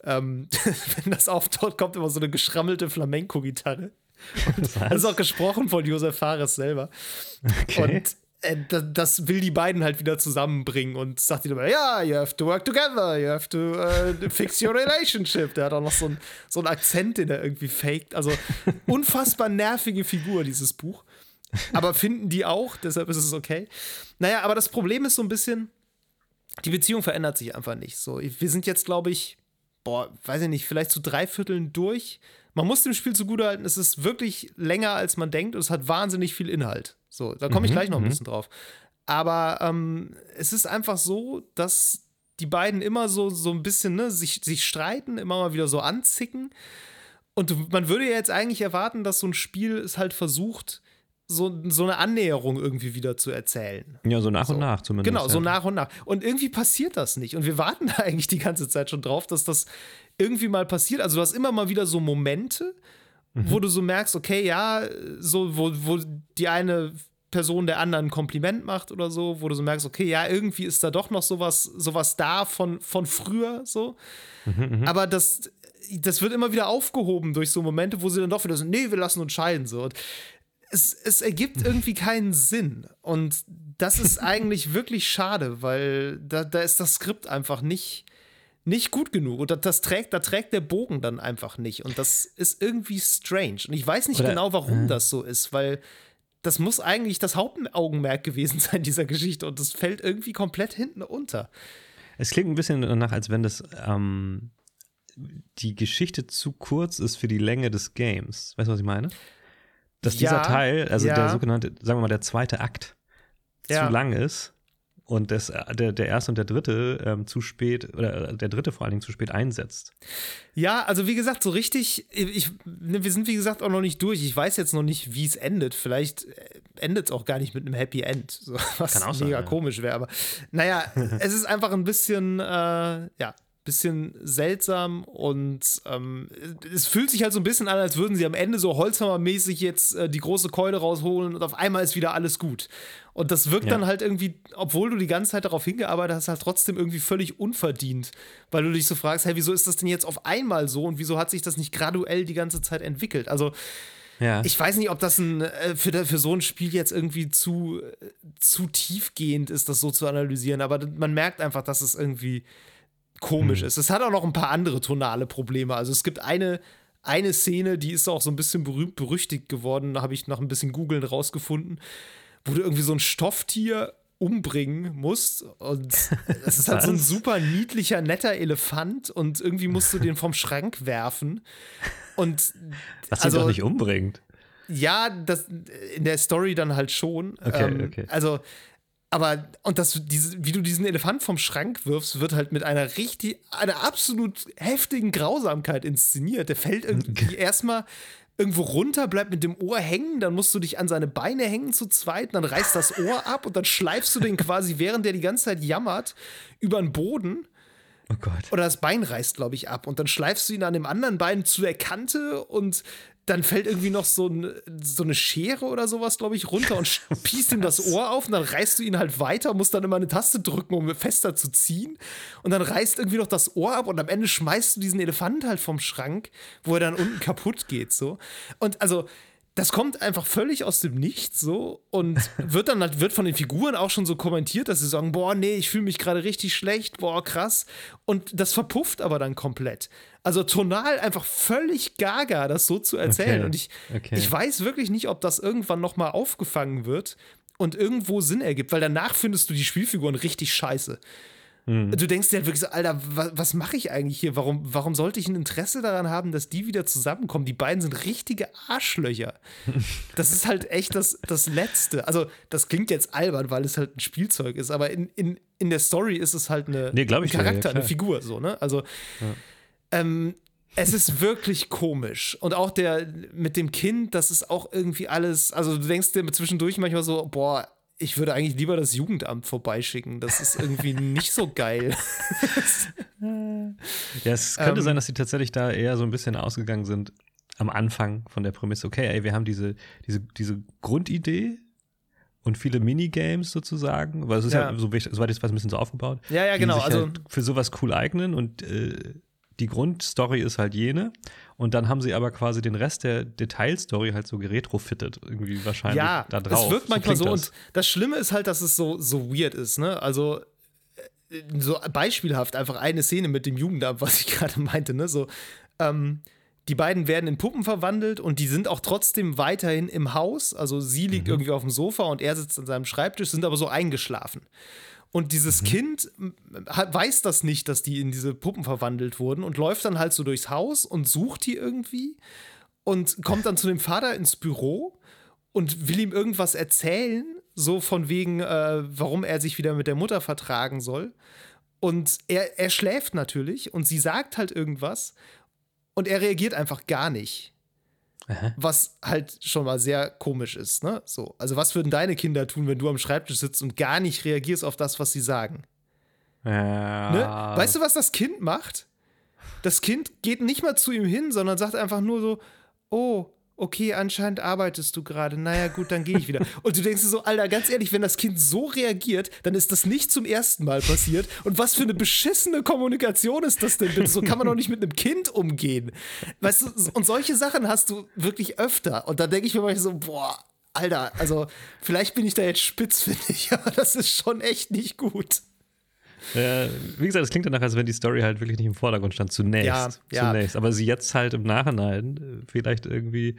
ähm, wenn das auftaucht, kommt immer so eine geschrammelte Flamenco-Gitarre. Das ist auch gesprochen von Josef Fares selber. Okay. Und äh, das will die beiden halt wieder zusammenbringen und sagt ihnen immer, ja, you have to work together, you have to uh, fix your relationship. Der hat auch noch so, ein, so einen Akzent, den er irgendwie faked. Also unfassbar nervige Figur, dieses Buch. Aber finden die auch, deshalb ist es okay. Naja, aber das Problem ist so ein bisschen, die Beziehung verändert sich einfach nicht. So, wir sind jetzt, glaube ich, boah, weiß ich nicht, vielleicht zu drei Vierteln durch. Man muss dem Spiel zugutehalten, es ist wirklich länger, als man denkt und es hat wahnsinnig viel Inhalt. So, da komme ich mhm, gleich noch ein mhm. bisschen drauf. Aber ähm, es ist einfach so, dass die beiden immer so, so ein bisschen ne, sich, sich streiten, immer mal wieder so anzicken. Und man würde ja jetzt eigentlich erwarten, dass so ein Spiel es halt versucht, so, so eine Annäherung irgendwie wieder zu erzählen. Ja, so nach so. und nach zumindest. Genau, so nach und nach. Und irgendwie passiert das nicht. Und wir warten da eigentlich die ganze Zeit schon drauf, dass das irgendwie mal passiert. Also du hast immer mal wieder so Momente, mhm. wo du so merkst, okay, ja, so, wo, wo die eine Person der anderen ein Kompliment macht oder so, wo du so merkst, okay, ja, irgendwie ist da doch noch sowas, sowas da von, von früher so. Mhm, mhm. Aber das, das wird immer wieder aufgehoben durch so Momente, wo sie dann doch wieder so, nee, wir lassen uns scheiden. So. Und es, es ergibt irgendwie keinen Sinn. Und das ist eigentlich wirklich schade, weil da, da ist das Skript einfach nicht, nicht gut genug. Und das, das, trägt, da trägt der Bogen dann einfach nicht. Und das ist irgendwie strange. Und ich weiß nicht Oder, genau, warum äh. das so ist, weil das muss eigentlich das Hauptaugenmerk gewesen sein, dieser Geschichte. Und das fällt irgendwie komplett hinten unter. Es klingt ein bisschen danach, als wenn das ähm, die Geschichte zu kurz ist für die Länge des Games. Weißt du, was ich meine? Dass dieser ja, Teil, also ja. der sogenannte, sagen wir mal, der zweite Akt ja. zu lang ist und das, der, der erste und der dritte ähm, zu spät, oder der dritte vor allen Dingen zu spät einsetzt. Ja, also wie gesagt, so richtig, ich, ne, wir sind wie gesagt auch noch nicht durch. Ich weiß jetzt noch nicht, wie es endet. Vielleicht äh, endet es auch gar nicht mit einem Happy End, so, was Kann auch mega sein, komisch wäre. Aber naja, es ist einfach ein bisschen, äh, ja, bisschen seltsam und ähm, es fühlt sich halt so ein bisschen an, als würden sie am Ende so Holzhammermäßig jetzt äh, die große Keule rausholen und auf einmal ist wieder alles gut. Und das wirkt ja. dann halt irgendwie, obwohl du die ganze Zeit darauf hingearbeitet hast, halt trotzdem irgendwie völlig unverdient, weil du dich so fragst, hey, wieso ist das denn jetzt auf einmal so und wieso hat sich das nicht graduell die ganze Zeit entwickelt? Also ja. Ich weiß nicht, ob das ein, äh, für, für so ein Spiel jetzt irgendwie zu, äh, zu tiefgehend ist, das so zu analysieren, aber man merkt einfach, dass es irgendwie komisch mhm. ist. Es hat auch noch ein paar andere tonale Probleme. Also es gibt eine, eine Szene, die ist auch so ein bisschen berühmt berüchtigt geworden, da habe ich nach ein bisschen googeln rausgefunden, wo du irgendwie so ein Stofftier umbringen musst. Und das ist halt so ein super niedlicher, netter Elefant und irgendwie musst du den vom Schrank werfen. Und Was also, doch nicht umbringt. Ja, das in der Story dann halt schon. Okay, ähm, okay. Also aber, und das, diese, wie du diesen Elefant vom Schrank wirfst, wird halt mit einer richtig, einer absolut heftigen Grausamkeit inszeniert. Der fällt irgendwie erstmal irgendwo runter, bleibt mit dem Ohr hängen, dann musst du dich an seine Beine hängen zu zweit, dann reißt das Ohr ab und dann schleifst du den quasi, während der die ganze Zeit jammert, über den Boden. Oh Gott. Oder das Bein reißt, glaube ich, ab. Und dann schleifst du ihn an dem anderen Bein zu der Kante und dann fällt irgendwie noch so, ein, so eine Schere oder sowas, glaube ich, runter und spießt ihm das Ohr auf und dann reißt du ihn halt weiter, musst dann immer eine Taste drücken, um fester zu ziehen. Und dann reißt irgendwie noch das Ohr ab und am Ende schmeißt du diesen Elefant halt vom Schrank, wo er dann unten kaputt geht, so. Und also, das kommt einfach völlig aus dem Nichts so und wird dann halt, wird von den Figuren auch schon so kommentiert, dass sie sagen, boah, nee, ich fühle mich gerade richtig schlecht, boah, krass. Und das verpufft aber dann komplett. Also tonal einfach völlig gaga, das so zu erzählen. Okay. Und ich, okay. ich weiß wirklich nicht, ob das irgendwann nochmal aufgefangen wird und irgendwo Sinn ergibt, weil danach findest du die Spielfiguren richtig scheiße. Mhm. Du denkst dir halt wirklich so, Alter, was, was mache ich eigentlich hier? Warum, warum sollte ich ein Interesse daran haben, dass die wieder zusammenkommen? Die beiden sind richtige Arschlöcher. Das ist halt echt das, das Letzte. Also, das klingt jetzt albern, weil es halt ein Spielzeug ist, aber in, in, in der Story ist es halt eine, nee, ein Charakter, ja, eine Figur, so, ne? Also, ja. ähm, es ist wirklich komisch. Und auch der mit dem Kind, das ist auch irgendwie alles. Also, du denkst dir zwischendurch manchmal so, boah, ich würde eigentlich lieber das Jugendamt vorbeischicken. Das ist irgendwie nicht so geil. ja, es könnte ähm, sein, dass sie tatsächlich da eher so ein bisschen ausgegangen sind am Anfang von der Prämisse, okay, ey, wir haben diese, diese, diese Grundidee und viele Minigames sozusagen, weil es ist ja, ja so, soweit ich weiß, ein bisschen so aufgebaut. Ja, ja, genau. Also halt für sowas cool eignen und äh, die Grundstory ist halt jene. Und dann haben sie aber quasi den Rest der Detailstory halt so geretrofittet, irgendwie wahrscheinlich ja, da drauf. Ja, es wirkt manchmal so. Das. Und das Schlimme ist halt, dass es so, so weird ist, ne? Also, äh, so beispielhaft einfach eine Szene mit dem Jugendamt, was ich gerade meinte, ne? So, ähm, die beiden werden in Puppen verwandelt und die sind auch trotzdem weiterhin im Haus. Also sie liegt mhm. irgendwie auf dem Sofa und er sitzt an seinem Schreibtisch, sind aber so eingeschlafen. Und dieses mhm. Kind weiß das nicht, dass die in diese Puppen verwandelt wurden und läuft dann halt so durchs Haus und sucht die irgendwie und kommt dann zu dem Vater ins Büro und will ihm irgendwas erzählen, so von wegen, äh, warum er sich wieder mit der Mutter vertragen soll. Und er, er schläft natürlich und sie sagt halt irgendwas und er reagiert einfach gar nicht. Aha. Was halt schon mal sehr komisch ist, ne? So. Also, was würden deine Kinder tun, wenn du am Schreibtisch sitzt und gar nicht reagierst auf das, was sie sagen? Ja. Ne? Weißt du, was das Kind macht? Das Kind geht nicht mal zu ihm hin, sondern sagt einfach nur so: Oh, okay, anscheinend arbeitest du gerade. Naja, gut, dann gehe ich wieder. Und du denkst dir so, Alter, ganz ehrlich, wenn das Kind so reagiert, dann ist das nicht zum ersten Mal passiert. Und was für eine beschissene Kommunikation ist das denn bitte? So kann man doch nicht mit einem Kind umgehen. Weißt du, und solche Sachen hast du wirklich öfter. Und da denke ich mir manchmal so, boah, Alter, also vielleicht bin ich da jetzt spitz, finde ich, aber das ist schon echt nicht gut. Ja, wie gesagt, es klingt danach, als wenn die Story halt wirklich nicht im Vordergrund stand, zunächst. Ja, ja. zunächst. Aber sie jetzt halt im Nachhinein äh, vielleicht irgendwie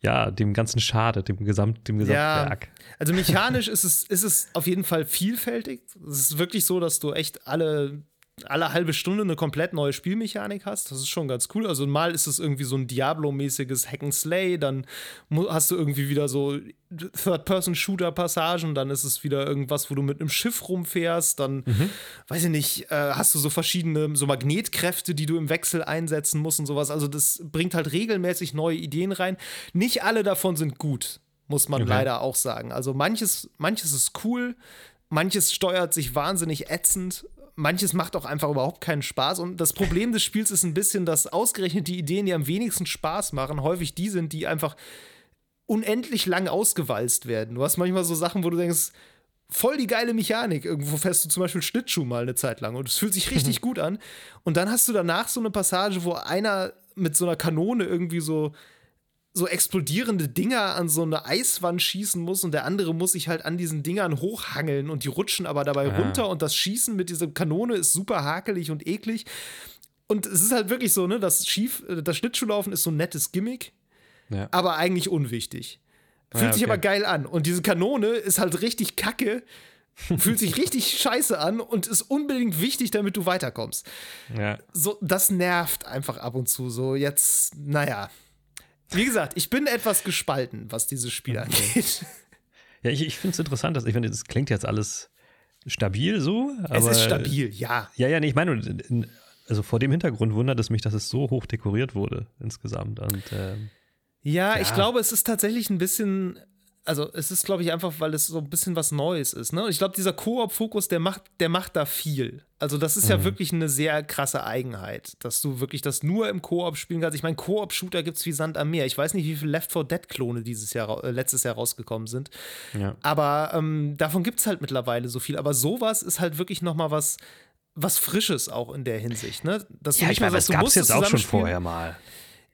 ja, dem Ganzen schadet, dem, Gesamt, dem Gesamtwerk. Ja, also mechanisch ist es, ist es auf jeden Fall vielfältig. Es ist wirklich so, dass du echt alle alle halbe Stunde eine komplett neue Spielmechanik hast. Das ist schon ganz cool. Also mal ist es irgendwie so ein Diablo-mäßiges Hack and Slay, dann hast du irgendwie wieder so Third-Person-Shooter-Passagen, dann ist es wieder irgendwas, wo du mit einem Schiff rumfährst, dann, mhm. weiß ich nicht, äh, hast du so verschiedene so Magnetkräfte, die du im Wechsel einsetzen musst und sowas. Also das bringt halt regelmäßig neue Ideen rein. Nicht alle davon sind gut, muss man okay. leider auch sagen. Also manches, manches ist cool, manches steuert sich wahnsinnig ätzend manches macht auch einfach überhaupt keinen Spaß. Und das Problem des Spiels ist ein bisschen, dass ausgerechnet die Ideen, die am wenigsten Spaß machen, häufig die sind, die einfach unendlich lang ausgewalzt werden. Du hast manchmal so Sachen, wo du denkst, voll die geile Mechanik. Irgendwo fährst du zum Beispiel Schlittschuh mal eine Zeit lang und es fühlt sich richtig gut an. Und dann hast du danach so eine Passage, wo einer mit so einer Kanone irgendwie so so explodierende Dinger an so eine Eiswand schießen muss und der andere muss sich halt an diesen Dingern hochhangeln und die rutschen aber dabei ah. runter und das Schießen mit dieser Kanone ist super hakelig und eklig. Und es ist halt wirklich so, ne, das Schief, das Schlittschuhlaufen ist so ein nettes Gimmick, ja. aber eigentlich unwichtig. Fühlt ja, okay. sich aber geil an. Und diese Kanone ist halt richtig kacke, fühlt sich richtig scheiße an und ist unbedingt wichtig, damit du weiterkommst. Ja. So, das nervt einfach ab und zu. So, jetzt, naja. Wie gesagt, ich bin etwas gespalten, was dieses Spiel angeht. Ja, ich, ich finde es interessant, dass ich finde, das klingt jetzt alles stabil so. es ist stabil, ja. Ja, ja, nee, ich meine, also vor dem Hintergrund wundert es mich, dass es so hoch dekoriert wurde insgesamt. Und, ähm, ja, ja, ich glaube, es ist tatsächlich ein bisschen also es ist, glaube ich, einfach, weil es so ein bisschen was Neues ist. Ne? Und ich glaube, dieser Koop-Fokus, der macht, der macht da viel. Also das ist mhm. ja wirklich eine sehr krasse Eigenheit, dass du wirklich das nur im Koop spielen kannst. Ich meine, Koop-Shooter gibt es wie Sand am Meer. Ich weiß nicht, wie viele Left 4 Dead-Klone dieses Jahr, äh, letztes Jahr rausgekommen sind. Ja. Aber ähm, davon gibt es halt mittlerweile so viel. Aber sowas ist halt wirklich noch mal was, was Frisches auch in der Hinsicht. Ne? Dass ja, ich meine, das gab es jetzt auch schon vorher mal.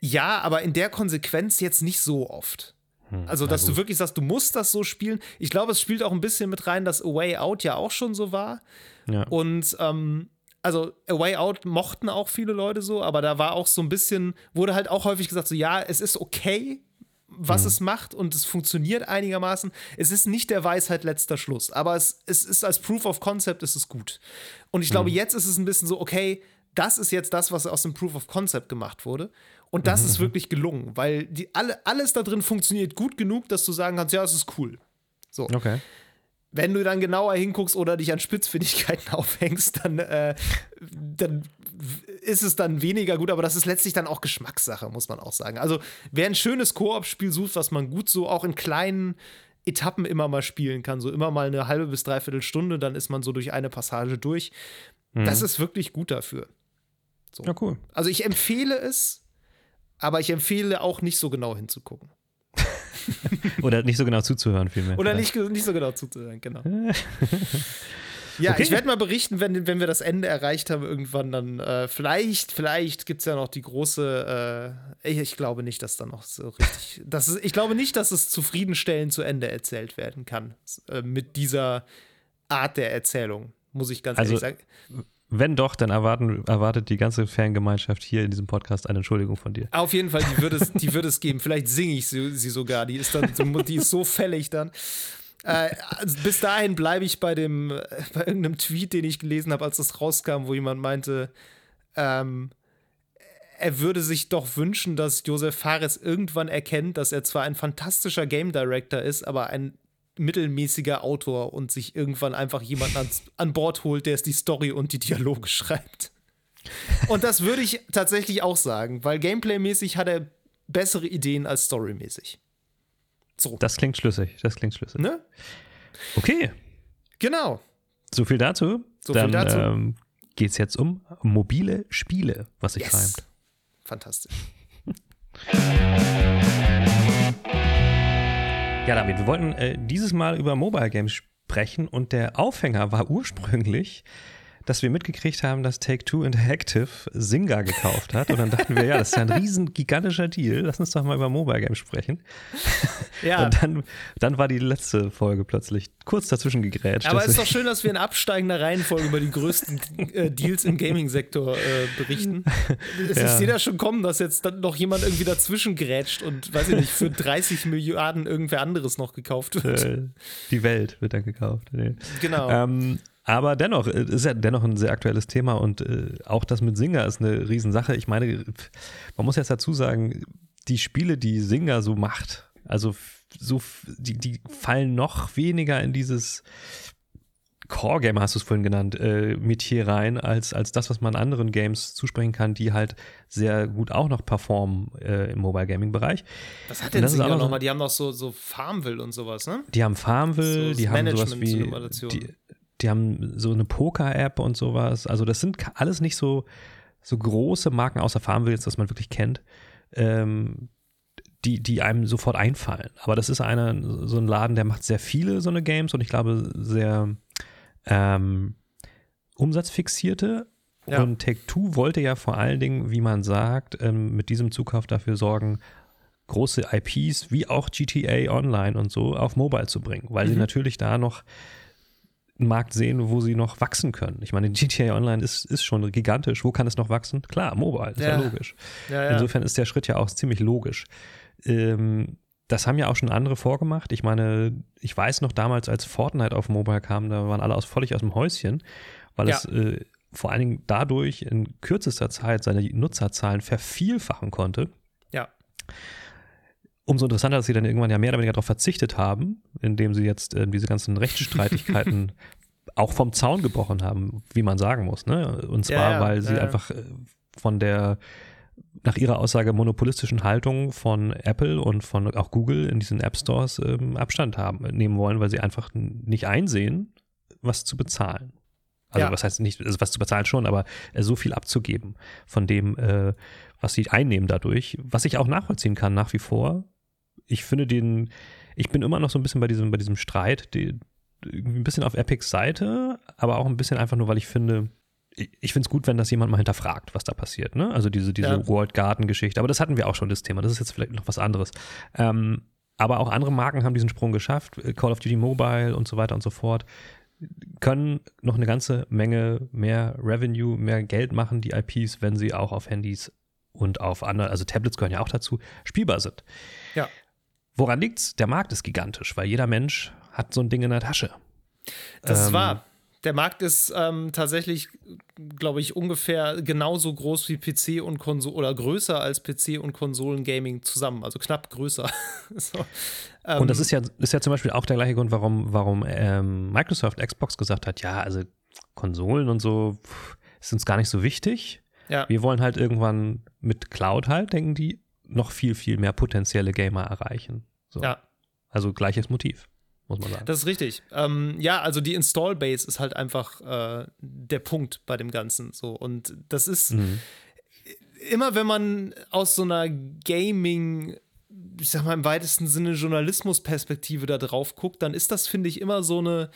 Ja, aber in der Konsequenz jetzt nicht so oft. Hm, also, dass du wirklich sagst, du musst das so spielen. Ich glaube, es spielt auch ein bisschen mit rein, dass A Way Out ja auch schon so war. Ja. Und ähm, also A Way Out mochten auch viele Leute so, aber da war auch so ein bisschen, wurde halt auch häufig gesagt, so ja, es ist okay, was mhm. es macht und es funktioniert einigermaßen. Es ist nicht der Weisheit letzter Schluss, aber es, es ist als Proof of Concept ist es gut. Und ich glaube, mhm. jetzt ist es ein bisschen so, okay, das ist jetzt das, was aus dem Proof of Concept gemacht wurde. Und das mhm. ist wirklich gelungen, weil die, alle, alles da drin funktioniert gut genug, dass du sagen kannst, ja, es ist cool. So. Okay. Wenn du dann genauer hinguckst oder dich an Spitzfindigkeiten aufhängst, dann, äh, dann ist es dann weniger gut, aber das ist letztlich dann auch Geschmackssache, muss man auch sagen. Also, wer ein schönes Koop-Spiel sucht, was man gut so auch in kleinen Etappen immer mal spielen kann, so immer mal eine halbe bis dreiviertel Stunde, dann ist man so durch eine Passage durch. Mhm. Das ist wirklich gut dafür. So. Ja, cool. Also, ich empfehle es, aber ich empfehle auch nicht so genau hinzugucken. Oder nicht so genau zuzuhören, vielmehr. Oder nicht, nicht so genau zuzuhören, genau. ja, okay. ich werde mal berichten, wenn, wenn wir das Ende erreicht haben, irgendwann dann. Äh, vielleicht, vielleicht gibt es ja noch die große. Äh, ich, ich, glaube nicht, dass da noch so richtig. das ist, ich glaube nicht, dass es zufriedenstellend zu Ende erzählt werden kann. Äh, mit dieser Art der Erzählung, muss ich ganz also, ehrlich sagen. Wenn doch, dann erwarten, erwartet die ganze Fangemeinschaft hier in diesem Podcast eine Entschuldigung von dir. Auf jeden Fall, die würde es, die würde es geben. Vielleicht singe ich sie, sie, sogar. Die ist, dann, die ist so fällig dann. Äh, also bis dahin bleibe ich bei dem, bei irgendeinem Tweet, den ich gelesen habe, als das rauskam, wo jemand meinte, ähm, er würde sich doch wünschen, dass Josef Fares irgendwann erkennt, dass er zwar ein fantastischer Game Director ist, aber ein mittelmäßiger Autor und sich irgendwann einfach jemanden ans, an Bord holt, der es die Story und die Dialoge schreibt. Und das würde ich tatsächlich auch sagen, weil Gameplay-mäßig hat er bessere Ideen als Story-mäßig. So. Das klingt schlüssig, das klingt schlüssig. Ne? Okay. Genau. So viel dazu. So Dann, viel dazu. Ähm, geht es jetzt um mobile Spiele, was sich yes. reimt. Fantastisch. Ja, David, wir wollten äh, dieses Mal über Mobile Games sprechen und der Aufhänger war ursprünglich dass wir mitgekriegt haben, dass Take-Two Interactive Zynga gekauft hat. Und dann dachten wir, ja, das ist ja ein riesen gigantischer Deal. Lass uns doch mal über Mobile Games sprechen. Ja. Und dann, dann war die letzte Folge plötzlich kurz dazwischen gegrätscht. Aber es ist doch schön, dass wir in absteigender Reihenfolge über die größten äh, Deals im Gaming-Sektor äh, berichten. Es ja. Ich sehe da schon kommen, dass jetzt dann noch jemand irgendwie dazwischen grätscht und, weiß ich nicht, für 30 Milliarden irgendwer anderes noch gekauft wird. Äh, die Welt wird dann gekauft. Nee. Genau. Ähm, aber dennoch, äh, ist ja dennoch ein sehr aktuelles Thema und äh, auch das mit Singer ist eine Riesensache. Ich meine, man muss jetzt dazu sagen, die Spiele, die Singer so macht, also so, die, die fallen noch weniger in dieses Core-Game, hast du es vorhin genannt, äh, Metier rein, als, als das, was man anderen Games zusprechen kann, die halt sehr gut auch noch performen äh, im Mobile Gaming-Bereich. Was hat denn Singer nochmal? Die haben noch so, so Farmville und sowas, ne? Die haben Farmville, so die haben sowas wie. Die, die haben so eine Poker-App und sowas. Also das sind alles nicht so, so große Marken, außer Farmville, dass man wirklich kennt, ähm, die, die einem sofort einfallen. Aber das ist einer, so ein Laden, der macht sehr viele so eine Games und ich glaube sehr ähm, umsatzfixierte. Ja. Und Take-Two wollte ja vor allen Dingen, wie man sagt, ähm, mit diesem Zukauf dafür sorgen, große IPs wie auch GTA Online und so auf Mobile zu bringen, weil mhm. sie natürlich da noch einen Markt sehen, wo sie noch wachsen können. Ich meine, GTA Online ist, ist schon gigantisch. Wo kann es noch wachsen? Klar, mobile, ist ja, ja logisch. Ja, ja. Insofern ist der Schritt ja auch ziemlich logisch. Ähm, das haben ja auch schon andere vorgemacht. Ich meine, ich weiß noch damals, als Fortnite auf Mobile kam, da waren alle aus, völlig aus dem Häuschen, weil es äh, vor allen Dingen dadurch in kürzester Zeit seine Nutzerzahlen vervielfachen konnte. Ja umso interessanter, dass sie dann irgendwann ja mehr oder weniger darauf verzichtet haben, indem sie jetzt äh, diese ganzen Rechtsstreitigkeiten auch vom Zaun gebrochen haben, wie man sagen muss. Ne? Und zwar, ja, ja, weil sie ja, einfach äh, von der nach ihrer Aussage monopolistischen Haltung von Apple und von auch Google in diesen App Stores ähm, Abstand haben, nehmen wollen, weil sie einfach nicht einsehen, was zu bezahlen. Also was heißt nicht, also was zu bezahlen schon, aber äh, so viel abzugeben von dem, äh, was sie einnehmen dadurch, was ich auch nachvollziehen kann nach wie vor, ich finde den, ich bin immer noch so ein bisschen bei diesem, bei diesem Streit, die, ein bisschen auf Epics Seite, aber auch ein bisschen einfach nur, weil ich finde, ich, finde es gut, wenn das jemand mal hinterfragt, was da passiert. Ne? Also diese, diese ja. World Garden-Geschichte. Aber das hatten wir auch schon, das Thema. Das ist jetzt vielleicht noch was anderes. Ähm, aber auch andere Marken haben diesen Sprung geschafft. Call of Duty Mobile und so weiter und so fort. Können noch eine ganze Menge mehr Revenue, mehr Geld machen, die IPs, wenn sie auch auf Handys und auf andere, also Tablets gehören ja auch dazu, spielbar sind. Woran liegt's? Der Markt ist gigantisch, weil jeder Mensch hat so ein Ding in der Tasche. Das ähm, ist wahr. Der Markt ist ähm, tatsächlich, glaube ich, ungefähr genauso groß wie PC und Konsole oder größer als PC und Konsolen-Gaming zusammen, also knapp größer. so, ähm, und das ist ja, ist ja zum Beispiel auch der gleiche Grund, warum, warum ähm, Microsoft Xbox gesagt hat, ja, also Konsolen und so pff, ist uns gar nicht so wichtig. Ja. Wir wollen halt irgendwann mit Cloud halt, denken die, noch viel, viel mehr potenzielle Gamer erreichen. So. Ja. Also gleiches Motiv muss man sagen. Das ist richtig. Ähm, ja, also die Install-Base ist halt einfach äh, der Punkt bei dem Ganzen. So. Und das ist mhm. immer, wenn man aus so einer Gaming- ich sag mal im weitesten Sinne Journalismusperspektive da drauf guckt, dann ist das, finde ich, immer so eine,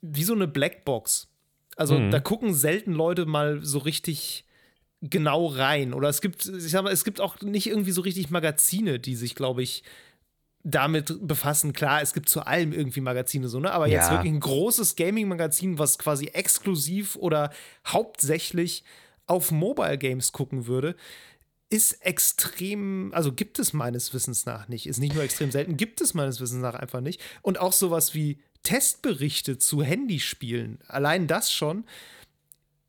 wie so eine Blackbox. Also mhm. da gucken selten Leute mal so richtig genau rein. Oder es gibt, ich sag mal, es gibt auch nicht irgendwie so richtig Magazine, die sich, glaube ich, damit befassen. Klar, es gibt zu allem irgendwie Magazine so, ne? Aber ja. jetzt wirklich ein großes Gaming-Magazin, was quasi exklusiv oder hauptsächlich auf Mobile Games gucken würde, ist extrem, also gibt es meines Wissens nach nicht. Ist nicht nur extrem selten, gibt es meines Wissens nach einfach nicht. Und auch sowas wie Testberichte zu Handyspielen, allein das schon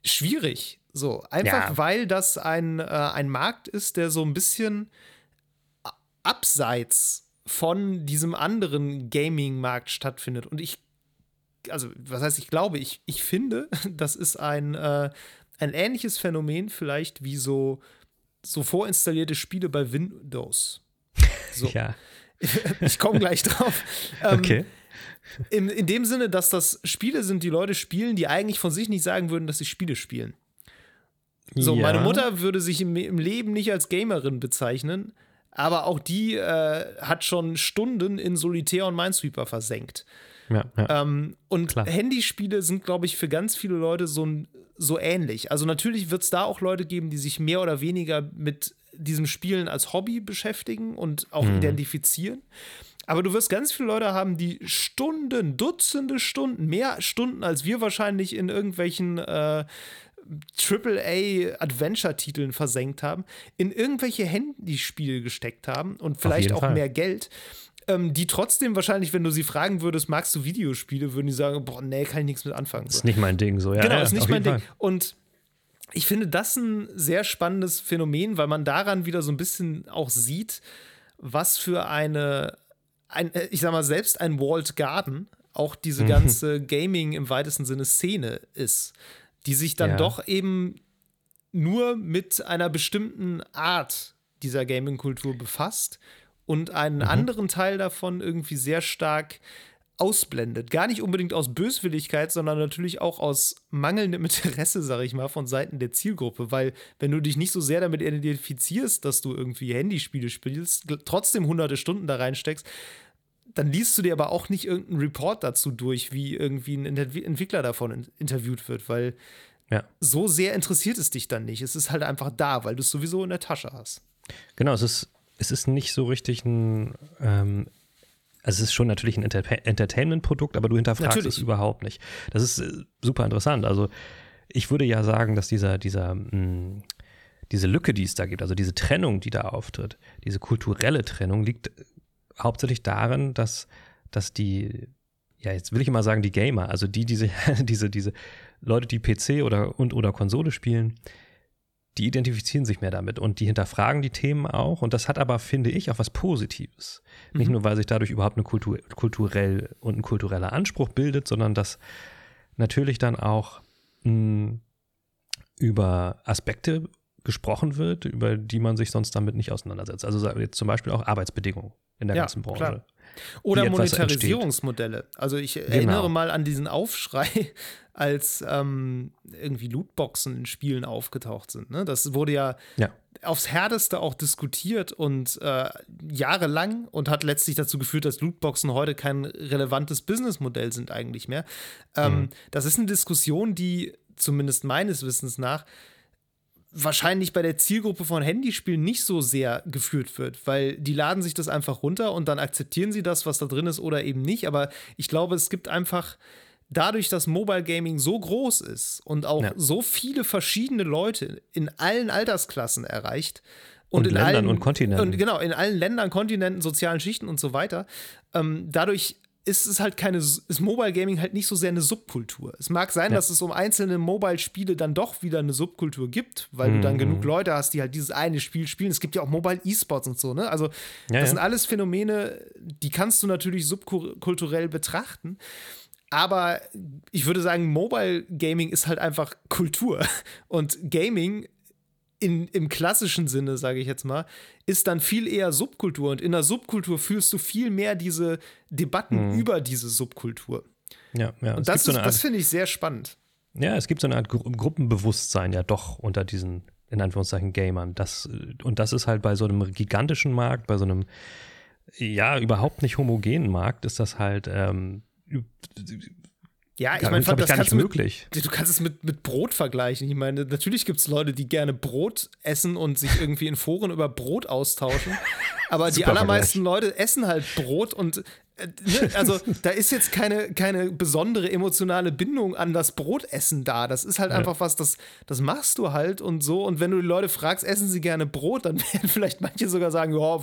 schwierig. So, einfach ja. weil das ein, äh, ein Markt ist, der so ein bisschen abseits von diesem anderen Gaming-Markt stattfindet. Und ich, also, was heißt, ich glaube, ich, ich finde, das ist ein, äh, ein ähnliches Phänomen vielleicht wie so, so vorinstallierte Spiele bei Windows. So. ja. Ich komme gleich drauf. Ähm, okay. In, in dem Sinne, dass das Spiele sind, die Leute spielen, die eigentlich von sich nicht sagen würden, dass sie Spiele spielen. So, ja. meine Mutter würde sich im, im Leben nicht als Gamerin bezeichnen, aber auch die äh, hat schon Stunden in Solitär und Minesweeper versenkt. Ja, ja. Ähm, und Klar. Handyspiele sind, glaube ich, für ganz viele Leute so, so ähnlich. Also natürlich wird es da auch Leute geben, die sich mehr oder weniger mit diesem Spielen als Hobby beschäftigen und auch mhm. identifizieren. Aber du wirst ganz viele Leute haben, die Stunden, Dutzende Stunden, mehr Stunden als wir wahrscheinlich in irgendwelchen äh, AAA-Adventure-Titeln versenkt haben, in irgendwelche Handyspiele gesteckt haben und vielleicht auch Fall. mehr Geld. Ähm, die trotzdem wahrscheinlich, wenn du sie fragen würdest, magst du Videospiele, würden die sagen, boah, nee, kann ich nichts mit anfangen. So. Ist nicht mein Ding, so, ja. Genau, ja, ist nicht mein Ding. Und ich finde das ein sehr spannendes Phänomen, weil man daran wieder so ein bisschen auch sieht, was für eine, ein, äh, ich sag mal, selbst ein Walled Garden auch diese ganze Gaming im weitesten Sinne Szene ist die sich dann ja. doch eben nur mit einer bestimmten Art dieser Gaming-Kultur befasst und einen mhm. anderen Teil davon irgendwie sehr stark ausblendet. Gar nicht unbedingt aus Böswilligkeit, sondern natürlich auch aus mangelndem Interesse, sag ich mal, von Seiten der Zielgruppe. Weil, wenn du dich nicht so sehr damit identifizierst, dass du irgendwie Handyspiele spielst, trotzdem hunderte Stunden da reinsteckst, dann liest du dir aber auch nicht irgendeinen Report dazu durch, wie irgendwie ein Entwickler davon interviewt wird, weil ja. so sehr interessiert es dich dann nicht. Es ist halt einfach da, weil du es sowieso in der Tasche hast. Genau, es ist, es ist nicht so richtig ein, ähm, also es ist schon natürlich ein Enter Entertainment-Produkt, aber du hinterfragst natürlich. es überhaupt nicht. Das ist äh, super interessant. Also ich würde ja sagen, dass dieser, dieser, mh, hm, diese Lücke, die es da gibt, also diese Trennung, die da auftritt, diese kulturelle Trennung, liegt hauptsächlich darin, dass, dass die, ja, jetzt will ich immer sagen, die Gamer, also die, diese, diese, diese Leute, die PC oder und oder Konsole spielen, die identifizieren sich mehr damit und die hinterfragen die Themen auch. Und das hat aber, finde ich, auch was Positives. Mhm. Nicht nur, weil sich dadurch überhaupt eine Kultur, kulturell und ein kultureller Anspruch bildet, sondern dass natürlich dann auch mh, hm, über Aspekte gesprochen wird, über die man sich sonst damit nicht auseinandersetzt. Also jetzt zum Beispiel auch Arbeitsbedingungen in der ja, ganzen Branche. Klar. Oder Monetarisierungsmodelle. Also ich genau. erinnere mal an diesen Aufschrei, als ähm, irgendwie Lootboxen in Spielen aufgetaucht sind. Ne? Das wurde ja, ja, aufs Härteste auch diskutiert und äh, jahrelang und hat letztlich dazu geführt, dass Lootboxen heute kein relevantes Businessmodell sind eigentlich mehr. Ähm, mhm. Das ist eine Diskussion, die zumindest meines Wissens nach wahrscheinlich bei der Zielgruppe von Handyspielen nicht so sehr geführt wird, weil die laden sich das einfach runter und dann akzeptieren sie das, was da drin ist oder eben nicht. Aber ich glaube, es gibt einfach dadurch, dass Mobile Gaming so groß ist und auch ja. so viele verschiedene Leute in allen Altersklassen erreicht Und, und in Ländern allen, und Kontinenten. Und genau, in allen Ländern, Kontinenten, sozialen Schichten und so weiter. Ähm, dadurch ist es halt keine, ist Mobile Gaming halt nicht so sehr eine Subkultur. Es mag sein, ja. dass es um einzelne Mobile-Spiele dann doch wieder eine Subkultur gibt, weil mhm. du dann genug mhm. Leute hast, die halt dieses eine Spiel spielen. Es gibt ja auch Mobile E-Sports und so, ne? Also, ja, das sind alles Phänomene, die kannst du natürlich subkulturell betrachten. Aber ich würde sagen, Mobile Gaming ist halt einfach Kultur. Und Gaming in, im klassischen Sinne, sage ich jetzt mal, ist dann viel eher Subkultur. Und in der Subkultur fühlst du viel mehr diese Debatten mhm. über diese Subkultur. Ja, ja. Und das, so das finde ich sehr spannend. Ja, es gibt so eine Art Gru Gruppenbewusstsein ja doch unter diesen, in Anführungszeichen, Gamern. Das, und das ist halt bei so einem gigantischen Markt, bei so einem, ja, überhaupt nicht homogenen Markt, ist das halt ähm, ja, ich meine, das gar nicht möglich. Mit, du kannst es mit, mit Brot vergleichen. Ich meine, natürlich gibt es Leute, die gerne Brot essen und sich irgendwie in Foren über Brot austauschen. Aber die allermeisten Leute essen halt Brot und also da ist jetzt keine, keine besondere emotionale Bindung an das Brotessen da. Das ist halt ja. einfach was, das, das machst du halt und so. Und wenn du die Leute fragst, essen sie gerne Brot, dann werden vielleicht manche sogar sagen, ja,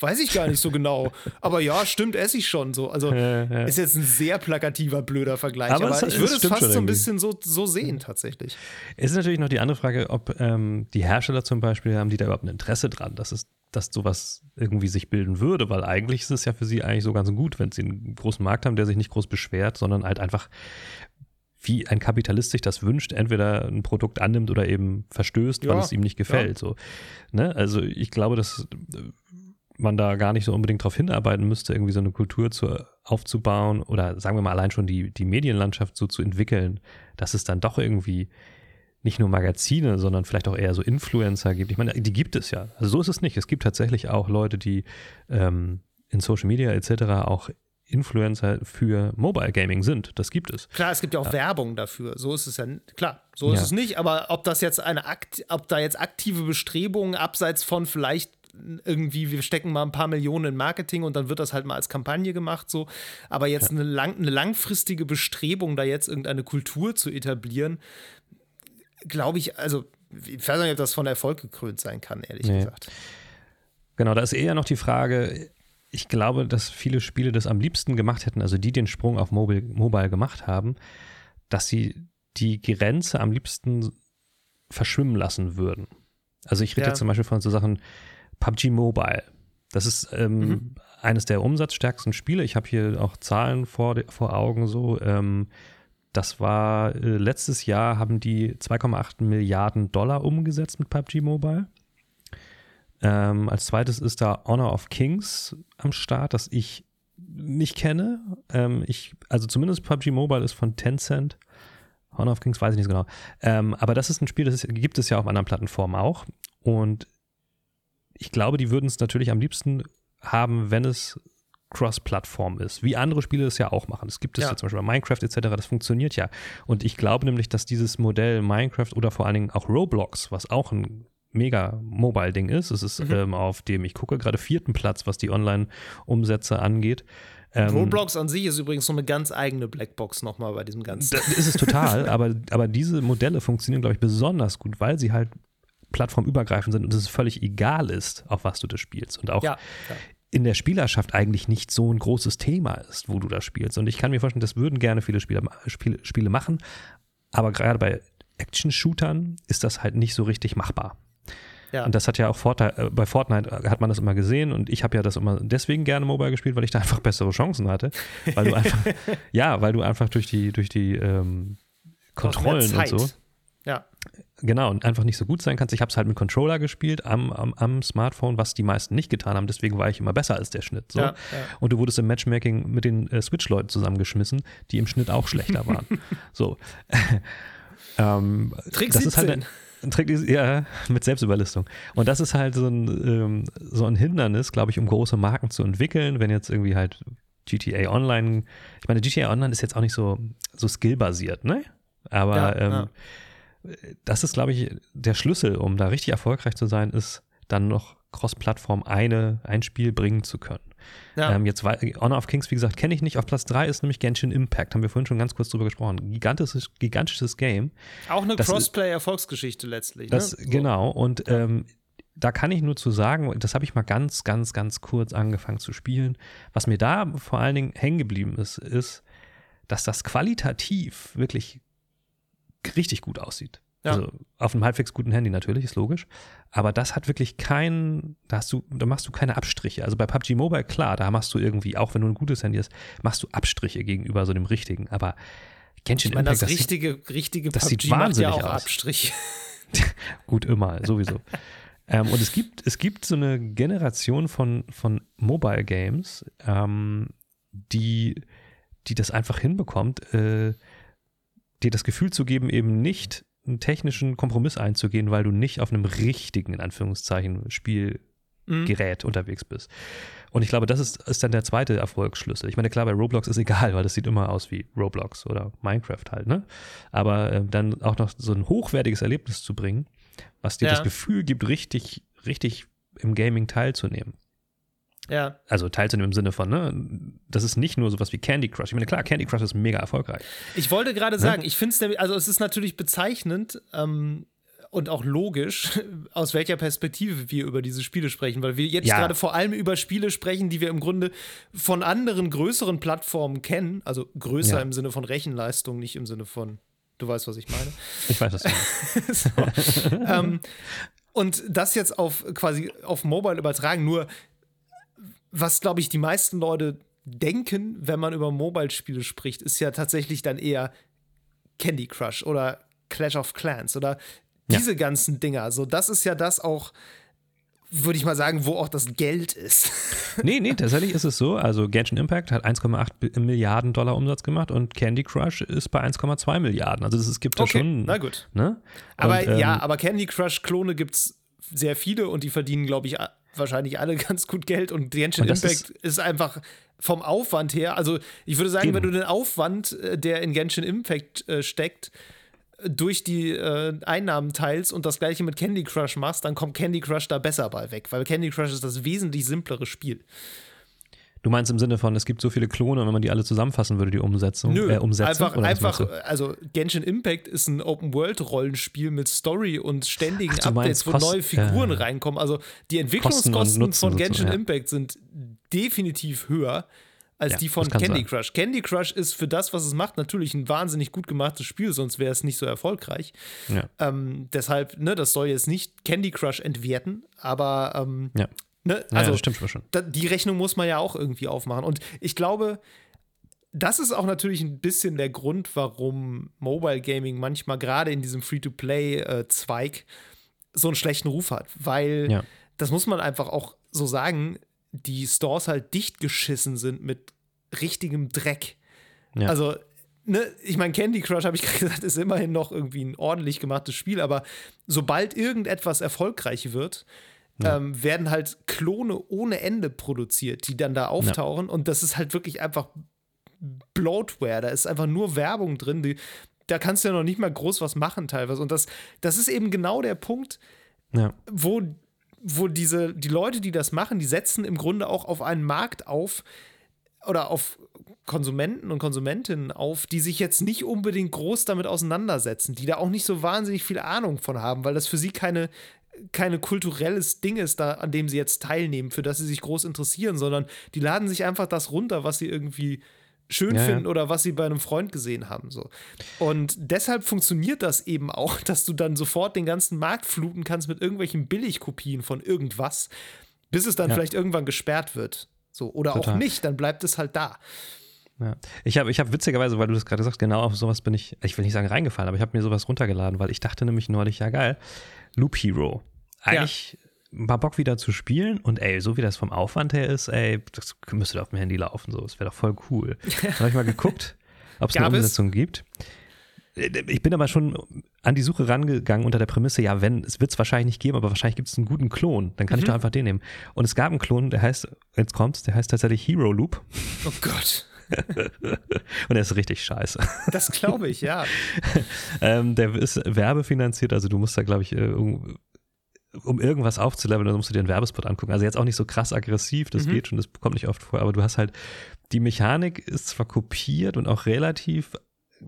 weiß ich gar nicht so genau. Aber ja, stimmt, esse ich schon so. Also ja, ja. ist jetzt ein sehr plakativer, blöder Vergleich. Aber, aber es, ich würde es fast so ein bisschen so, so sehen tatsächlich. Es ist natürlich noch die andere Frage, ob ähm, die Hersteller zum Beispiel haben die da überhaupt ein Interesse dran, dass es dass sowas irgendwie sich bilden würde, weil eigentlich ist es ja für sie eigentlich so ganz gut, wenn sie einen großen Markt haben, der sich nicht groß beschwert, sondern halt einfach wie ein Kapitalist sich das wünscht, entweder ein Produkt annimmt oder eben verstößt, ja, weil es ihm nicht gefällt. Ja. So, ne? Also ich glaube, dass man da gar nicht so unbedingt darauf hinarbeiten müsste, irgendwie so eine Kultur zu, aufzubauen oder sagen wir mal allein schon die, die Medienlandschaft so zu entwickeln, dass es dann doch irgendwie nicht nur Magazine, sondern vielleicht auch eher so Influencer gibt. Ich meine, die gibt es ja. Also so ist es nicht. Es gibt tatsächlich auch Leute, die ähm, in Social Media etc. auch Influencer für Mobile Gaming sind. Das gibt es. Klar, es gibt ja auch ja. Werbung dafür. So ist es ja klar. So ist ja. es nicht. Aber ob das jetzt eine Akt, ob da jetzt aktive Bestrebungen abseits von vielleicht irgendwie, wir stecken mal ein paar Millionen in Marketing und dann wird das halt mal als Kampagne gemacht, so. Aber jetzt ja. eine, lang, eine langfristige Bestrebung, da jetzt irgendeine Kultur zu etablieren, glaube ich, also ich weiß nicht, ob das von Erfolg gekrönt sein kann, ehrlich nee. gesagt. Genau, da ist eher noch die Frage, ich glaube, dass viele Spiele das am liebsten gemacht hätten, also die den Sprung auf Mobile, Mobile gemacht haben, dass sie die Grenze am liebsten verschwimmen lassen würden. Also ich rede ja. jetzt zum Beispiel von so Sachen PUBG Mobile. Das ist ähm, mhm. eines der umsatzstärksten Spiele. Ich habe hier auch Zahlen vor, vor Augen so. Ähm, das war äh, letztes Jahr haben die 2,8 Milliarden Dollar umgesetzt mit PUBG Mobile. Ähm, als zweites ist da Honor of Kings am Start, das ich nicht kenne. Ähm, ich, also zumindest PUBG Mobile ist von Tencent. Honor of Kings weiß ich nicht genau. Ähm, aber das ist ein Spiel, das ist, gibt es ja auf anderen Plattformen auch. Und ich glaube, die würden es natürlich am liebsten haben, wenn es Cross-Plattform ist, wie andere Spiele das ja auch machen. Es gibt es ja. ja zum Beispiel bei Minecraft etc., das funktioniert ja. Und ich glaube nämlich, dass dieses Modell Minecraft oder vor allen Dingen auch Roblox, was auch ein mega Mobile-Ding ist, es ist mhm. ähm, auf dem, ich gucke gerade vierten Platz, was die Online-Umsätze angeht. Ähm, Roblox an sich ist übrigens so eine ganz eigene Blackbox nochmal bei diesem ganzen. Das ist es total, aber, aber diese Modelle funktionieren, glaube ich, besonders gut, weil sie halt plattformübergreifend sind und es völlig egal ist, auf was du das spielst. Und auch ja, ja in der Spielerschaft eigentlich nicht so ein großes Thema ist, wo du da spielst. Und ich kann mir vorstellen, das würden gerne viele Spieler, Spiele, Spiele machen, aber gerade bei Action-Shootern ist das halt nicht so richtig machbar. Ja. Und das hat ja auch Vorteil, äh, bei Fortnite hat man das immer gesehen und ich habe ja das immer deswegen gerne Mobile gespielt, weil ich da einfach bessere Chancen hatte. Weil du einfach, ja, weil du einfach durch die, durch die ähm, Kontrollen und so. Genau, und einfach nicht so gut sein kannst. Ich habe es halt mit Controller gespielt am, am, am, Smartphone, was die meisten nicht getan haben. Deswegen war ich immer besser als der Schnitt. So. Ja, ja. Und du wurdest im Matchmaking mit den äh, Switch-Leuten zusammengeschmissen, die im Schnitt auch schlechter waren. so. ähm, Trick das 17. ist halt ein Trick, ja, mit Selbstüberlistung. Und das ist halt so ein, ähm, so ein Hindernis, glaube ich, um große Marken zu entwickeln, wenn jetzt irgendwie halt GTA Online, ich meine, GTA Online ist jetzt auch nicht so, so skillbasiert, ne? Aber ja, ähm, das ist, glaube ich, der Schlüssel, um da richtig erfolgreich zu sein, ist dann noch Cross-Plattform eine, ein Spiel bringen zu können. Ja. Ähm, jetzt Honor of Kings, wie gesagt, kenne ich nicht. Auf Platz 3 ist nämlich Genshin Impact. Haben wir vorhin schon ganz kurz drüber gesprochen. Gigantisches, gigantisches Game. Auch eine Crossplay-Erfolgsgeschichte letztlich. Das, ne? Genau. Und ähm, da kann ich nur zu sagen, das habe ich mal ganz, ganz, ganz kurz angefangen zu spielen. Was mir da vor allen Dingen hängen geblieben ist, ist, dass das qualitativ wirklich richtig gut aussieht. Ja. Also auf einem halbwegs guten Handy natürlich, ist logisch. Aber das hat wirklich kein, da hast du, da machst du keine Abstriche. Also bei PUBG Mobile, klar, da machst du irgendwie, auch wenn du ein gutes Handy hast, machst du Abstriche gegenüber so dem richtigen. Aber Genshin ich meine, Impact, das, das richtige, sieht, richtige das PUBG sieht wahnsinnig macht ja auch aus. Abstrich. Gut, immer, sowieso. ähm, und es gibt, es gibt so eine Generation von, von Mobile Games, ähm, die, die das einfach hinbekommt, äh, dir das Gefühl zu geben, eben nicht einen technischen Kompromiss einzugehen, weil du nicht auf einem richtigen, in Anführungszeichen, Spielgerät mhm. unterwegs bist. Und ich glaube, das ist, ist dann der zweite Erfolgsschlüssel. Ich meine, klar, bei Roblox ist egal, weil das sieht immer aus wie Roblox oder Minecraft halt, ne? Aber äh, dann auch noch so ein hochwertiges Erlebnis zu bringen, was dir ja. das Gefühl gibt, richtig, richtig im Gaming teilzunehmen. Ja. Also teilzunehmen im Sinne von, ne, das ist nicht nur sowas wie Candy Crush. Ich meine, klar, Candy Crush ist mega erfolgreich. Ich wollte gerade ne? sagen, ich finde es nämlich, also es ist natürlich bezeichnend ähm, und auch logisch, aus welcher Perspektive wir über diese Spiele sprechen, weil wir jetzt ja. gerade vor allem über Spiele sprechen, die wir im Grunde von anderen größeren Plattformen kennen, also größer ja. im Sinne von Rechenleistung, nicht im Sinne von Du weißt, was ich meine. Ich weiß, was du meinst. so, ähm, und das jetzt auf quasi auf Mobile übertragen, nur was, glaube ich, die meisten Leute denken, wenn man über Mobile-Spiele spricht, ist ja tatsächlich dann eher Candy Crush oder Clash of Clans oder diese ja. ganzen Dinger. So, das ist ja das auch, würde ich mal sagen, wo auch das Geld ist. nee, nee, tatsächlich ist es so. Also Genshin Impact hat 1,8 Milliarden Dollar Umsatz gemacht und Candy Crush ist bei 1,2 Milliarden. Also es gibt da okay, schon. Na gut. Ne? Aber und, ähm, ja, aber Candy Crush-Klone gibt es sehr viele und die verdienen, glaube ich, wahrscheinlich alle ganz gut Geld und Genshin Impact ist, ist, einfach vom Aufwand her, also ich würde sagen, eben. wenn du den Aufwand, äh, der in Genshin Impact äh, steckt, durch die äh, Einnahmen teilst und das gleiche mit Candy Crush machst, dann kommt Candy Crush da besser bei weg, weil Candy Crush ist das wesentlich simplere Spiel. Du meinst im Sinne von, es gibt so viele Klone, wenn man die alle zusammenfassen würde, die Umsetzung, Nö, äh, Umsetzung? Einfach, einfach also Genshin Impact ist ein Open-World-Rollenspiel mit Story und ständigen Ach, Updates, wo neue Figuren äh, reinkommen. Also die Entwicklungskosten von Genshin so, ja. Impact sind definitiv höher als ja, die von Candy sein. Crush. Candy Crush ist für das, was es macht, natürlich ein wahnsinnig gut gemachtes Spiel, sonst wäre es nicht so erfolgreich. Ja. Ähm, deshalb, ne, das soll jetzt nicht Candy Crush entwerten, aber ähm, ja. Ne? Also, ja, stimmt schon. Da, die Rechnung muss man ja auch irgendwie aufmachen. Und ich glaube, das ist auch natürlich ein bisschen der Grund, warum Mobile Gaming manchmal gerade in diesem Free-to-Play-Zweig äh, so einen schlechten Ruf hat. Weil, ja. das muss man einfach auch so sagen, die Stores halt dicht geschissen sind mit richtigem Dreck. Ja. Also, ne, ich meine, Candy Crush, habe ich gerade gesagt, ist immerhin noch irgendwie ein ordentlich gemachtes Spiel, aber sobald irgendetwas erfolgreich wird, ja. ähm, werden halt Klone ohne Ende produziert, die dann da auftauchen. Ja. Und das ist halt wirklich einfach Bloatware. Da ist einfach nur Werbung drin. Die, da kannst du ja noch nicht mal groß was machen, teilweise. Und das, das ist eben genau der Punkt, ja. wo, wo diese, die Leute, die das machen, die setzen im Grunde auch auf einen Markt auf oder auf Konsumenten und Konsumentinnen auf, die sich jetzt nicht unbedingt groß damit auseinandersetzen, die da auch nicht so wahnsinnig viel Ahnung von haben, weil das für sie keine, keine kulturelles Ding ist, da, an dem sie jetzt teilnehmen, für das sie sich groß interessieren, sondern die laden sich einfach das runter, was sie irgendwie schön ja, finden ja. oder was sie bei einem Freund gesehen haben. So. Und deshalb funktioniert das eben auch, dass du dann sofort den ganzen Markt fluten kannst mit irgendwelchen Billigkopien von irgendwas, bis es dann ja. vielleicht irgendwann gesperrt wird. So. Oder Total. auch nicht, dann bleibt es halt da. Ja. Ich habe ich hab witzigerweise, weil du das gerade sagst, genau auf sowas bin ich, ich will nicht sagen reingefallen, aber ich habe mir sowas runtergeladen, weil ich dachte nämlich neulich, ja geil, Loop Hero. Eigentlich ja. mal Bock wieder zu spielen und ey, so wie das vom Aufwand her ist, ey, das müsste auf dem Handy laufen, so, das wäre doch voll cool. Da habe ich mal geguckt, ob es eine Umsetzung gibt. Ich bin aber schon an die Suche rangegangen unter der Prämisse, ja, wenn, es wird es wahrscheinlich nicht geben, aber wahrscheinlich gibt es einen guten Klon. Dann kann mhm. ich doch einfach den nehmen. Und es gab einen Klon, der heißt, jetzt kommt's, der heißt tatsächlich Hero Loop. Oh Gott. und er ist richtig scheiße. Das glaube ich, ja. ähm, der ist werbefinanziert, also du musst da, glaube ich, äh, um, um, irgendwas aufzuleveln, dann musst du dir einen Werbespot angucken. Also jetzt auch nicht so krass aggressiv, das mhm. geht schon, das kommt nicht oft vor, aber du hast halt, die Mechanik ist zwar kopiert und auch relativ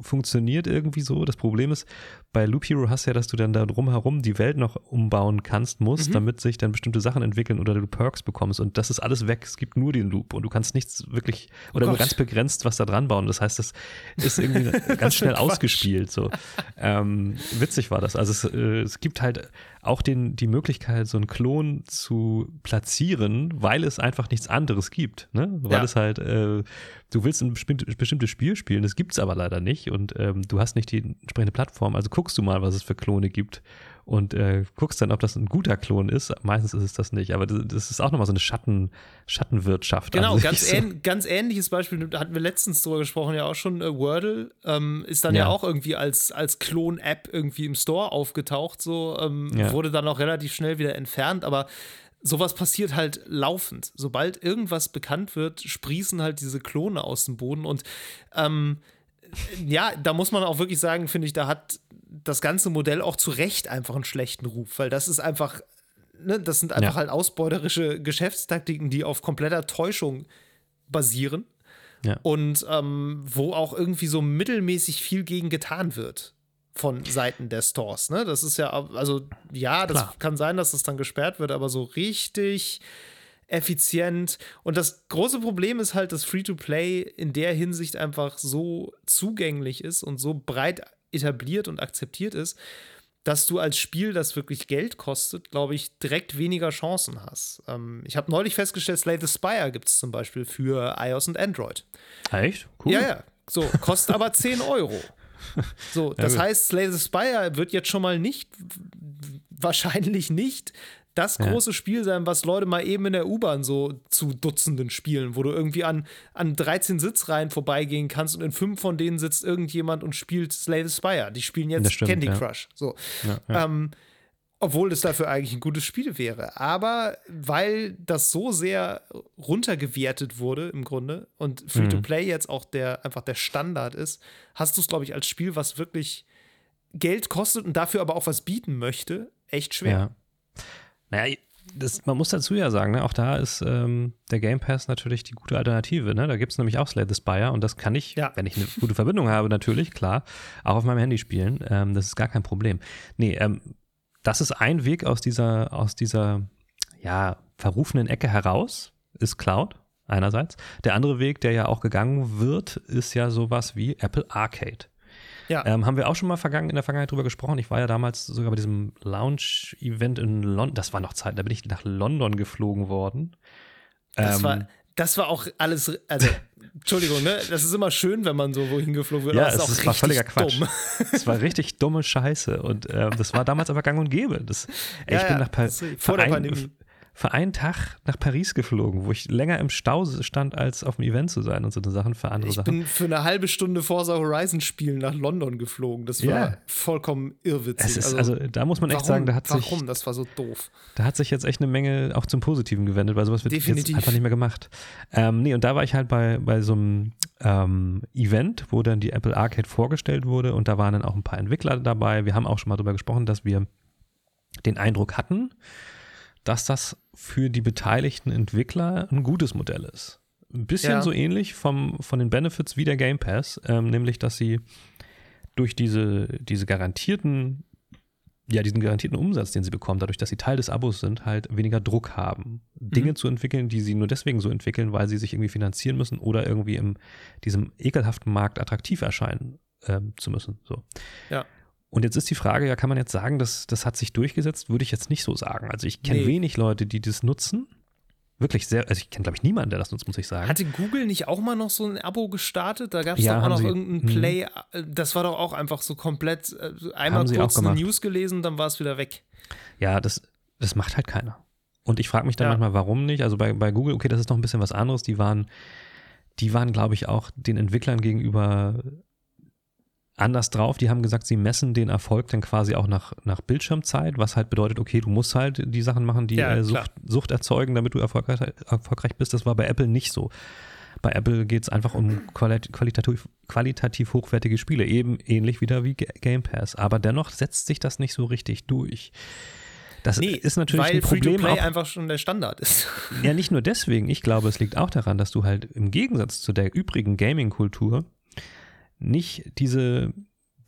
funktioniert irgendwie so. Das Problem ist, bei Loop Hero hast du ja, dass du dann da drumherum die Welt noch umbauen kannst, musst, mhm. damit sich dann bestimmte Sachen entwickeln oder du Perks bekommst. Und das ist alles weg. Es gibt nur den Loop und du kannst nichts wirklich oder oh nur ganz begrenzt was da dran bauen. Das heißt, das ist irgendwie ganz schnell ausgespielt. So. Ähm, witzig war das. Also es, äh, es gibt halt auch den, die Möglichkeit, so einen Klon zu platzieren, weil es einfach nichts anderes gibt. Ne? Weil ja. es halt, äh, du willst ein bestimmtes Spiel spielen, das gibt es aber leider nicht und ähm, du hast nicht die entsprechende Plattform. Also guckst du mal, was es für Klone gibt und äh, guckst dann, ob das ein guter Klon ist. Meistens ist es das nicht, aber das, das ist auch nochmal so eine Schatten, Schattenwirtschaft. Genau, ganz, so. ähn, ganz ähnliches Beispiel, da hatten wir letztens drüber gesprochen, ja auch schon, äh, Wordle ähm, ist dann ja. ja. auch irgendwie als, als Klon-App irgendwie im Store aufgetaucht, so ähm, ja. wurde dann auch relativ schnell wieder entfernt, aber sowas passiert halt laufend. Sobald irgendwas bekannt wird, sprießen halt diese Klone aus dem Boden und ähm, ja, da muss man auch wirklich sagen, finde ich, da hat das ganze Modell auch zu Recht einfach einen schlechten Ruf, weil das ist einfach, ne, das sind einfach ja. halt ausbeuterische Geschäftstaktiken, die auf kompletter Täuschung basieren. Ja. Und ähm, wo auch irgendwie so mittelmäßig viel gegen getan wird von Seiten der Stores. Ne? Das ist ja, also ja, das Klar. kann sein, dass das dann gesperrt wird, aber so richtig effizient. Und das große Problem ist halt, dass Free-to-Play in der Hinsicht einfach so zugänglich ist und so breit etabliert und akzeptiert ist, dass du als Spiel, das wirklich Geld kostet, glaube ich, direkt weniger Chancen hast. Ähm, ich habe neulich festgestellt, Slay the Spire gibt es zum Beispiel für iOS und Android. Echt? Cool. Ja, ja. So, kostet aber 10 Euro. So, das ja, heißt, Slay the Spire wird jetzt schon mal nicht, wahrscheinlich nicht das große ja. Spiel sein, was Leute mal eben in der U-Bahn so zu Dutzenden spielen, wo du irgendwie an, an 13 Sitzreihen vorbeigehen kannst und in fünf von denen sitzt irgendjemand und spielt Slay the Spire. Die spielen jetzt stimmt, Candy ja. Crush. So. Ja, ähm, obwohl es dafür eigentlich ein gutes Spiel wäre. Aber weil das so sehr runtergewertet wurde im Grunde und Free-to-Play mhm. jetzt auch der einfach der Standard ist, hast du es, glaube ich, als Spiel, was wirklich Geld kostet und dafür aber auch was bieten möchte, echt schwer. Ja. Naja, das, man muss dazu ja sagen, ne, auch da ist ähm, der Game Pass natürlich die gute Alternative. Ne? Da gibt es nämlich auch Slay the Spire und das kann ich, ja. wenn ich eine gute Verbindung habe, natürlich, klar, auch auf meinem Handy spielen. Ähm, das ist gar kein Problem. Nee, ähm, das ist ein Weg aus dieser, aus dieser, ja, verrufenen Ecke heraus, ist Cloud einerseits. Der andere Weg, der ja auch gegangen wird, ist ja sowas wie Apple Arcade. Ja. Ähm, haben wir auch schon mal vergangen, in der Vergangenheit drüber gesprochen. Ich war ja damals sogar bei diesem Lounge-Event in London. Das war noch Zeit, da bin ich nach London geflogen worden. Das, ähm, war, das war auch alles, also Entschuldigung, ne? Das ist immer schön, wenn man so wohin geflogen wird. Ja, es, es war völliger Quatsch. Es war richtig dumme Scheiße. Und ähm, das war damals aber gang und gäbe. Das, ey, ja, ich bin ja, nach pa vor der Pandemie für einen Tag nach Paris geflogen, wo ich länger im Stau stand, als auf dem Event zu sein und so eine Sachen für andere ich Sachen. Ich bin für eine halbe Stunde Forza Horizon spielen nach London geflogen. Das war yeah. vollkommen irrwitzig. Ist, also, also, da muss man echt warum, sagen, da hat sich. Warum? Das war so doof. Da hat sich jetzt echt eine Menge auch zum Positiven gewendet, weil sowas wird Definitiv. jetzt einfach nicht mehr gemacht. Ähm, nee, und da war ich halt bei, bei so einem ähm, Event, wo dann die Apple Arcade vorgestellt wurde und da waren dann auch ein paar Entwickler dabei. Wir haben auch schon mal darüber gesprochen, dass wir den Eindruck hatten, dass das für die beteiligten Entwickler ein gutes Modell ist. Ein bisschen ja. so ähnlich vom, von den Benefits wie der Game Pass, ähm, nämlich dass sie durch diese, diese garantierten, ja, diesen garantierten Umsatz, den sie bekommen, dadurch, dass sie Teil des Abos sind, halt weniger Druck haben, mhm. Dinge zu entwickeln, die sie nur deswegen so entwickeln, weil sie sich irgendwie finanzieren müssen oder irgendwie in diesem ekelhaften Markt attraktiv erscheinen ähm, zu müssen. So. Ja. Und jetzt ist die Frage, ja, kann man jetzt sagen, dass das hat sich durchgesetzt? Würde ich jetzt nicht so sagen. Also ich kenne nee. wenig Leute, die das nutzen. Wirklich sehr, also ich kenne, glaube ich, niemanden, der das nutzt, muss ich sagen. Hatte Google nicht auch mal noch so ein Abo gestartet? Da gab es ja, doch auch noch sie, irgendein mhm. Play. Mh. Das war doch auch einfach so komplett äh, einmal kurz eine News gelesen, dann war es wieder weg. Ja, das, das macht halt keiner. Und ich frage mich dann ja. manchmal, warum nicht? Also bei, bei Google, okay, das ist noch ein bisschen was anderes. Die waren, die waren, glaube ich, auch den Entwicklern gegenüber anders drauf. Die haben gesagt, sie messen den Erfolg dann quasi auch nach, nach Bildschirmzeit, was halt bedeutet, okay, du musst halt die Sachen machen, die ja, äh, Sucht, Sucht, erzeugen, damit du erfolgreich, erfolgreich bist. Das war bei Apple nicht so. Bei Apple geht es einfach um qualitativ, qualitativ hochwertige Spiele, eben ähnlich wieder wie Game Pass. Aber dennoch setzt sich das nicht so richtig durch. Das nee, ist natürlich weil ein Problem. Free-to-Play einfach schon der Standard ist. Ja, nicht nur deswegen. Ich glaube, es liegt auch daran, dass du halt im Gegensatz zu der übrigen Gaming-Kultur nicht diese,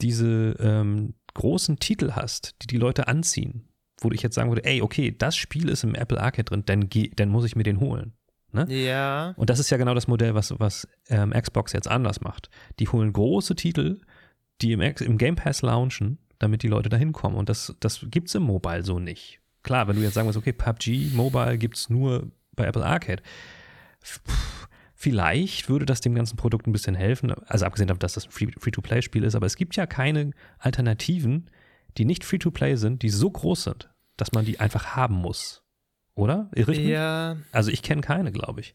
diese ähm, großen Titel hast, die die Leute anziehen, wo ich jetzt sagen würde, ey, okay, das Spiel ist im Apple Arcade drin, dann, dann muss ich mir den holen. Ne? Ja. Und das ist ja genau das Modell, was, was ähm, Xbox jetzt anders macht. Die holen große Titel, die im, im Game Pass launchen, damit die Leute da hinkommen. Und das, das gibt es im Mobile so nicht. Klar, wenn du jetzt sagen willst, okay, PUBG Mobile gibt es nur bei Apple Arcade. Vielleicht würde das dem ganzen Produkt ein bisschen helfen. Also abgesehen davon, dass das ein Free-to-Play-Spiel ist, aber es gibt ja keine Alternativen, die nicht Free-to-Play sind, die so groß sind, dass man die einfach haben muss. Oder? Irre ich ja. Mich? Also ich kenne keine, glaube ich.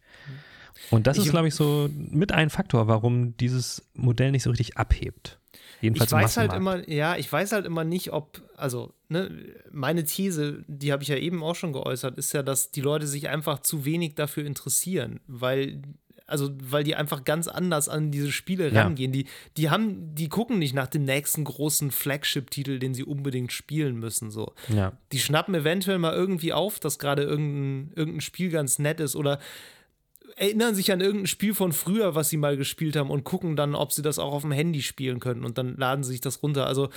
Und das ich, ist, glaube ich, so mit ein Faktor, warum dieses Modell nicht so richtig abhebt. Jedenfalls ich weiß halt immer, ja, ich weiß halt immer nicht, ob, also, ne, meine These, die habe ich ja eben auch schon geäußert, ist ja, dass die Leute sich einfach zu wenig dafür interessieren, weil also weil die einfach ganz anders an diese Spiele ja. rangehen. Die, die haben, die gucken nicht nach dem nächsten großen Flagship-Titel, den sie unbedingt spielen müssen. So. Ja. Die schnappen eventuell mal irgendwie auf, dass gerade irgendein, irgendein Spiel ganz nett ist oder erinnern sich an irgendein Spiel von früher, was sie mal gespielt haben und gucken dann, ob sie das auch auf dem Handy spielen können und dann laden sie sich das runter. Also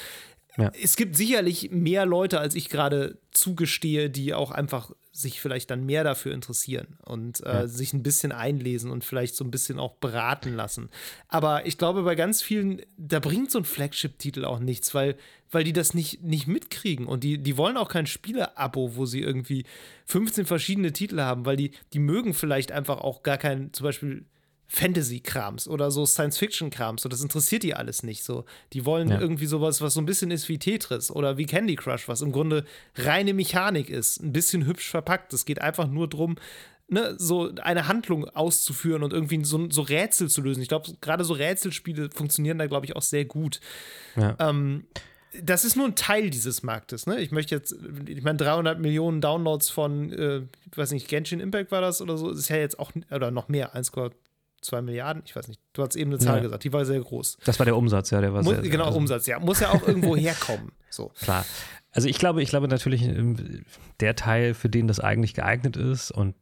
ja. es gibt sicherlich mehr Leute, als ich gerade zugestehe, die auch einfach sich vielleicht dann mehr dafür interessieren und äh, ja. sich ein bisschen einlesen und vielleicht so ein bisschen auch beraten lassen. Aber ich glaube, bei ganz vielen, da bringt so ein Flagship-Titel auch nichts, weil, weil die das nicht, nicht mitkriegen und die, die wollen auch kein Spiele-Abo, wo sie irgendwie 15 verschiedene Titel haben, weil die, die mögen vielleicht einfach auch gar kein, zum Beispiel Fantasy-Krams oder so Science-Fiction-Krams. So, das interessiert die alles nicht. So, die wollen ja. irgendwie sowas, was so ein bisschen ist wie Tetris oder wie Candy Crush, was im Grunde reine Mechanik ist, ein bisschen hübsch verpackt. Es geht einfach nur darum, ne, so eine Handlung auszuführen und irgendwie so, so Rätsel zu lösen. Ich glaube, gerade so Rätselspiele funktionieren da, glaube ich, auch sehr gut. Ja. Ähm, das ist nur ein Teil dieses Marktes. Ne? Ich möchte jetzt, ich meine, 300 Millionen Downloads von, äh, weiß nicht, Genshin Impact war das oder so, ist ja jetzt auch, oder noch mehr, 1,2 zwei Milliarden, ich weiß nicht, du hast eben eine Zahl ja. gesagt, die war sehr groß. Das war der Umsatz, ja, der war Muss, sehr, Genau, also, Umsatz, ja. Muss ja auch irgendwo herkommen. So. Klar. Also ich glaube, ich glaube natürlich, ähm, der Teil, für den das eigentlich geeignet ist, und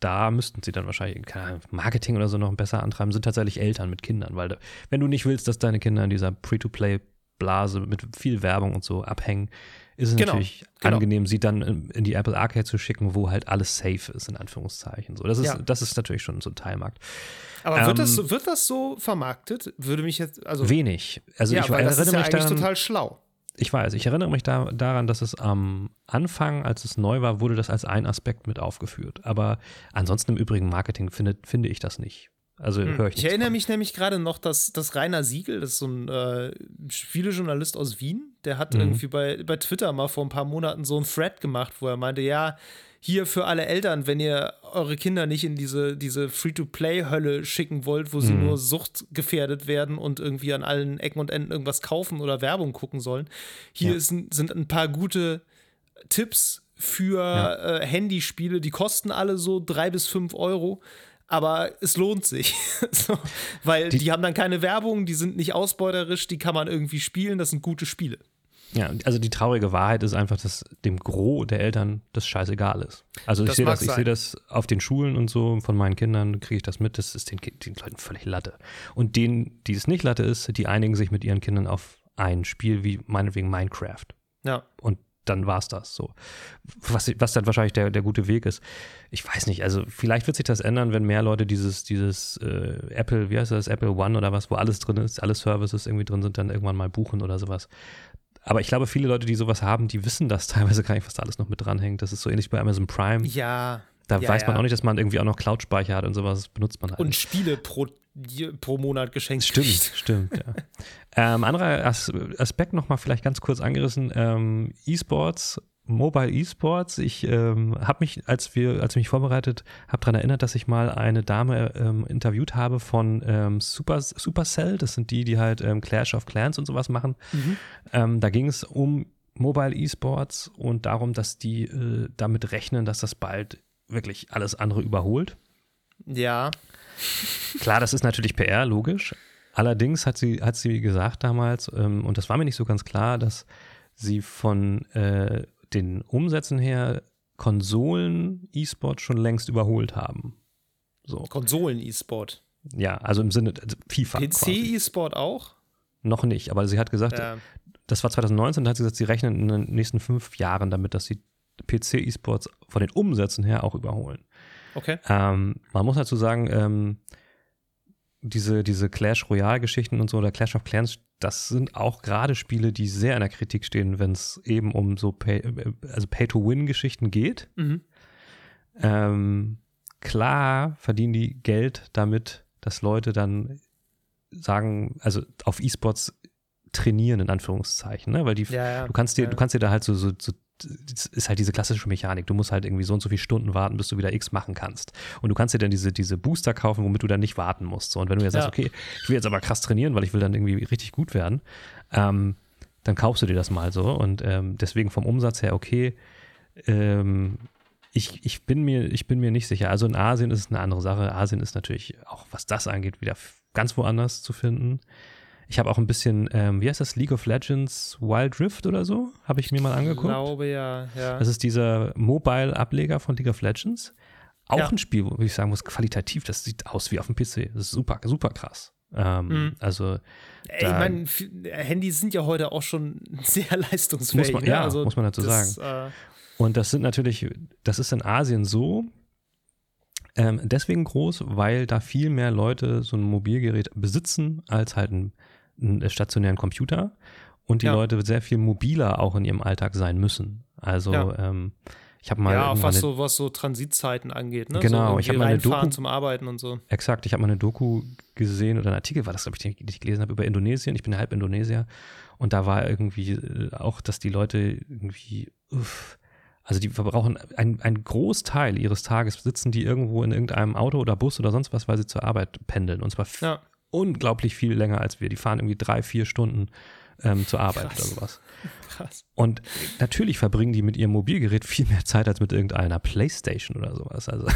da müssten sie dann wahrscheinlich Marketing oder so noch besser antreiben, sind tatsächlich Eltern mit Kindern, weil wenn du nicht willst, dass deine Kinder in dieser Free-to-Play-Blase mit viel Werbung und so abhängen, ist es genau, natürlich genau. angenehm, sie dann in die Apple Arcade zu schicken, wo halt alles safe ist, in Anführungszeichen. So, das, ist, ja. das ist natürlich schon so ein Teilmarkt. Aber ähm, wird, das, ähm, wird das so vermarktet? Würde mich jetzt, also. Wenig. Also ja, ich weil das ist ja eigentlich daran, total schlau. Ich weiß, ich erinnere mich da, daran, dass es am Anfang, als es neu war, wurde das als ein Aspekt mit aufgeführt. Aber ansonsten im übrigen Marketing finde, finde ich das nicht. Also hm. höre ich Ich erinnere von. mich nämlich gerade noch, dass, dass Rainer Siegel, das ist so ein äh, Spielejournalist aus Wien, der hat mhm. irgendwie bei, bei Twitter mal vor ein paar Monaten so einen Thread gemacht, wo er meinte, ja, hier für alle Eltern, wenn ihr eure Kinder nicht in diese, diese Free-to-Play-Hölle schicken wollt, wo sie mhm. nur suchtgefährdet werden und irgendwie an allen Ecken und Enden irgendwas kaufen oder Werbung gucken sollen. Hier ja. ist, sind ein paar gute Tipps für ja. äh, Handyspiele, die kosten alle so drei bis fünf Euro aber es lohnt sich. so, weil die, die, haben dann keine Werbung, die sind nicht ausbeuterisch, die kann man irgendwie spielen, das sind gute Spiele. Ja, also die traurige Wahrheit ist einfach, dass dem Gros der Eltern das scheißegal ist. Also ich sehe das, ich sehe das auf den Schulen und so von meinen Kindern kriege ich das mit, das ist den, den Leuten völlig Latte. Und denen, die es nicht Latte ist, die einigen sich mit ihren Kindern auf ein Spiel wie meinetwegen Minecraft. Ja. Und dann war es das so. Was, was dann wahrscheinlich der, der gute Weg ist. Ich weiß nicht, also vielleicht wird sich das ändern, wenn mehr Leute dieses, dieses äh, Apple, wie heißt das, Apple One oder was, wo alles drin ist, alle Services irgendwie drin sind, dann irgendwann mal buchen oder sowas. Aber ich glaube, viele Leute, die sowas haben, die wissen das teilweise gar nicht, was da alles noch mit dranhängt. Das ist so ähnlich bei Amazon Prime. Ja. Da ja, weiß man ja. auch nicht, dass man irgendwie auch noch Cloud-Speicher hat und sowas benutzt man halt. Und. Spiele pro, pro Monat geschenkt. Stimmt, stimmt, ja. ähm, anderer Aspekt nochmal vielleicht ganz kurz angerissen: ähm, E-Sports Mobile Esports. Ich ähm, habe mich, als wir, als ich mich vorbereitet, habe daran erinnert, dass ich mal eine Dame ähm, interviewt habe von ähm, Super, Supercell. Das sind die, die halt ähm, Clash of Clans und sowas machen. Mhm. Ähm, da ging es um Mobile Esports und darum, dass die äh, damit rechnen, dass das bald wirklich alles andere überholt. Ja. Klar, das ist natürlich PR, logisch. Allerdings hat sie, hat sie gesagt damals, ähm, und das war mir nicht so ganz klar, dass sie von äh, den Umsätzen her Konsolen-E-Sport schon längst überholt haben. So. Konsolen-E-Sport. Ja, also im Sinne also FIFA. PC-E-Sport auch? noch nicht. Aber sie hat gesagt, Ja. das war 2019, da hat sie gesagt, sie rechnen in den nächsten fünf Jahren damit, dass sie PC-E-Sports von den Umsätzen her auch überholen. Okay. Ähm, man muss dazu sagen, ähm, diese, diese Clash Royale-Geschichten und so oder Clash of Clans, das sind auch gerade Spiele, die sehr in der Kritik stehen, wenn es eben um so Pay, äh, also Pay-to-Win-Geschichten geht. Mhm. Ähm, klar verdienen die Geld damit, dass Leute dann sagen, also auf E-Sports trainieren, in Anführungszeichen, ne? Weil die, Ja, ja. du kannst dir, ja. du kannst dir da halt so, so, so ist halt diese klassische Mechanik. Du musst halt irgendwie so und so viele Stunden warten, bis du wieder X machen kannst. Und du kannst dir dann diese, diese Booster kaufen, womit du dann nicht warten musst. So, und wenn du jetzt Ja. sagst, okay, ich will jetzt aber krass trainieren, weil ich will dann irgendwie richtig gut werden, ähm, dann kaufst du dir das mal so. Und ähm, deswegen vom Umsatz her, okay, ähm, ich, ich, bin mir, ich bin mir nicht sicher. Also in Asien ist es eine andere Sache. Asien ist natürlich auch, was das angeht, wieder ganz woanders zu finden. Ich habe auch ein bisschen, ähm, wie heißt das, League of Legends Wild Rift oder so? Habe ich mir mal Ich angeguckt. glaube ja, ja. Das ist dieser Mobile-Ableger von League of Legends. Auch Ja. ein Spiel, wo ich sagen muss, qualitativ, das sieht aus wie auf dem PC. Das ist super, super krass. Ähm, Mhm. Also Ey, ich meine, Handys sind ja heute auch schon sehr leistungsfähig. Muss man- ne? ja, also muss man dazu das, Äh, Und das sind natürlich, das ist in Asien so, ähm, deswegen groß, weil da viel mehr Leute so ein Mobilgerät besitzen als halt einen, einen stationären Computer und die Ja. Leute sehr viel mobiler auch in ihrem Alltag sein müssen. Also Ja. ähm, ich habe mal ja, auch was so, was so Transitzeiten angeht. Ne? Genau, so ich hab irgendwie mal eine Doku- zum Arbeiten und so. Exakt, ich habe mal eine Doku gesehen oder einen Artikel, war das, glaube ich, den ich gelesen habe, über Indonesien. Ich bin halb Indonesier. Und da war irgendwie äh, auch, dass die Leute irgendwie, uff, also die verbrauchen ein, ein Großteil ihres Tages sitzen die irgendwo in irgendeinem Auto oder Bus oder sonst was, weil sie zur Arbeit pendeln. Und zwar Ja. Unglaublich viel länger als wir. Die fahren irgendwie drei, vier Stunden ähm, zur Arbeit Krass. oder sowas. Krass. Und natürlich verbringen die mit ihrem Mobilgerät viel mehr Zeit als mit irgendeiner Playstation oder sowas. Also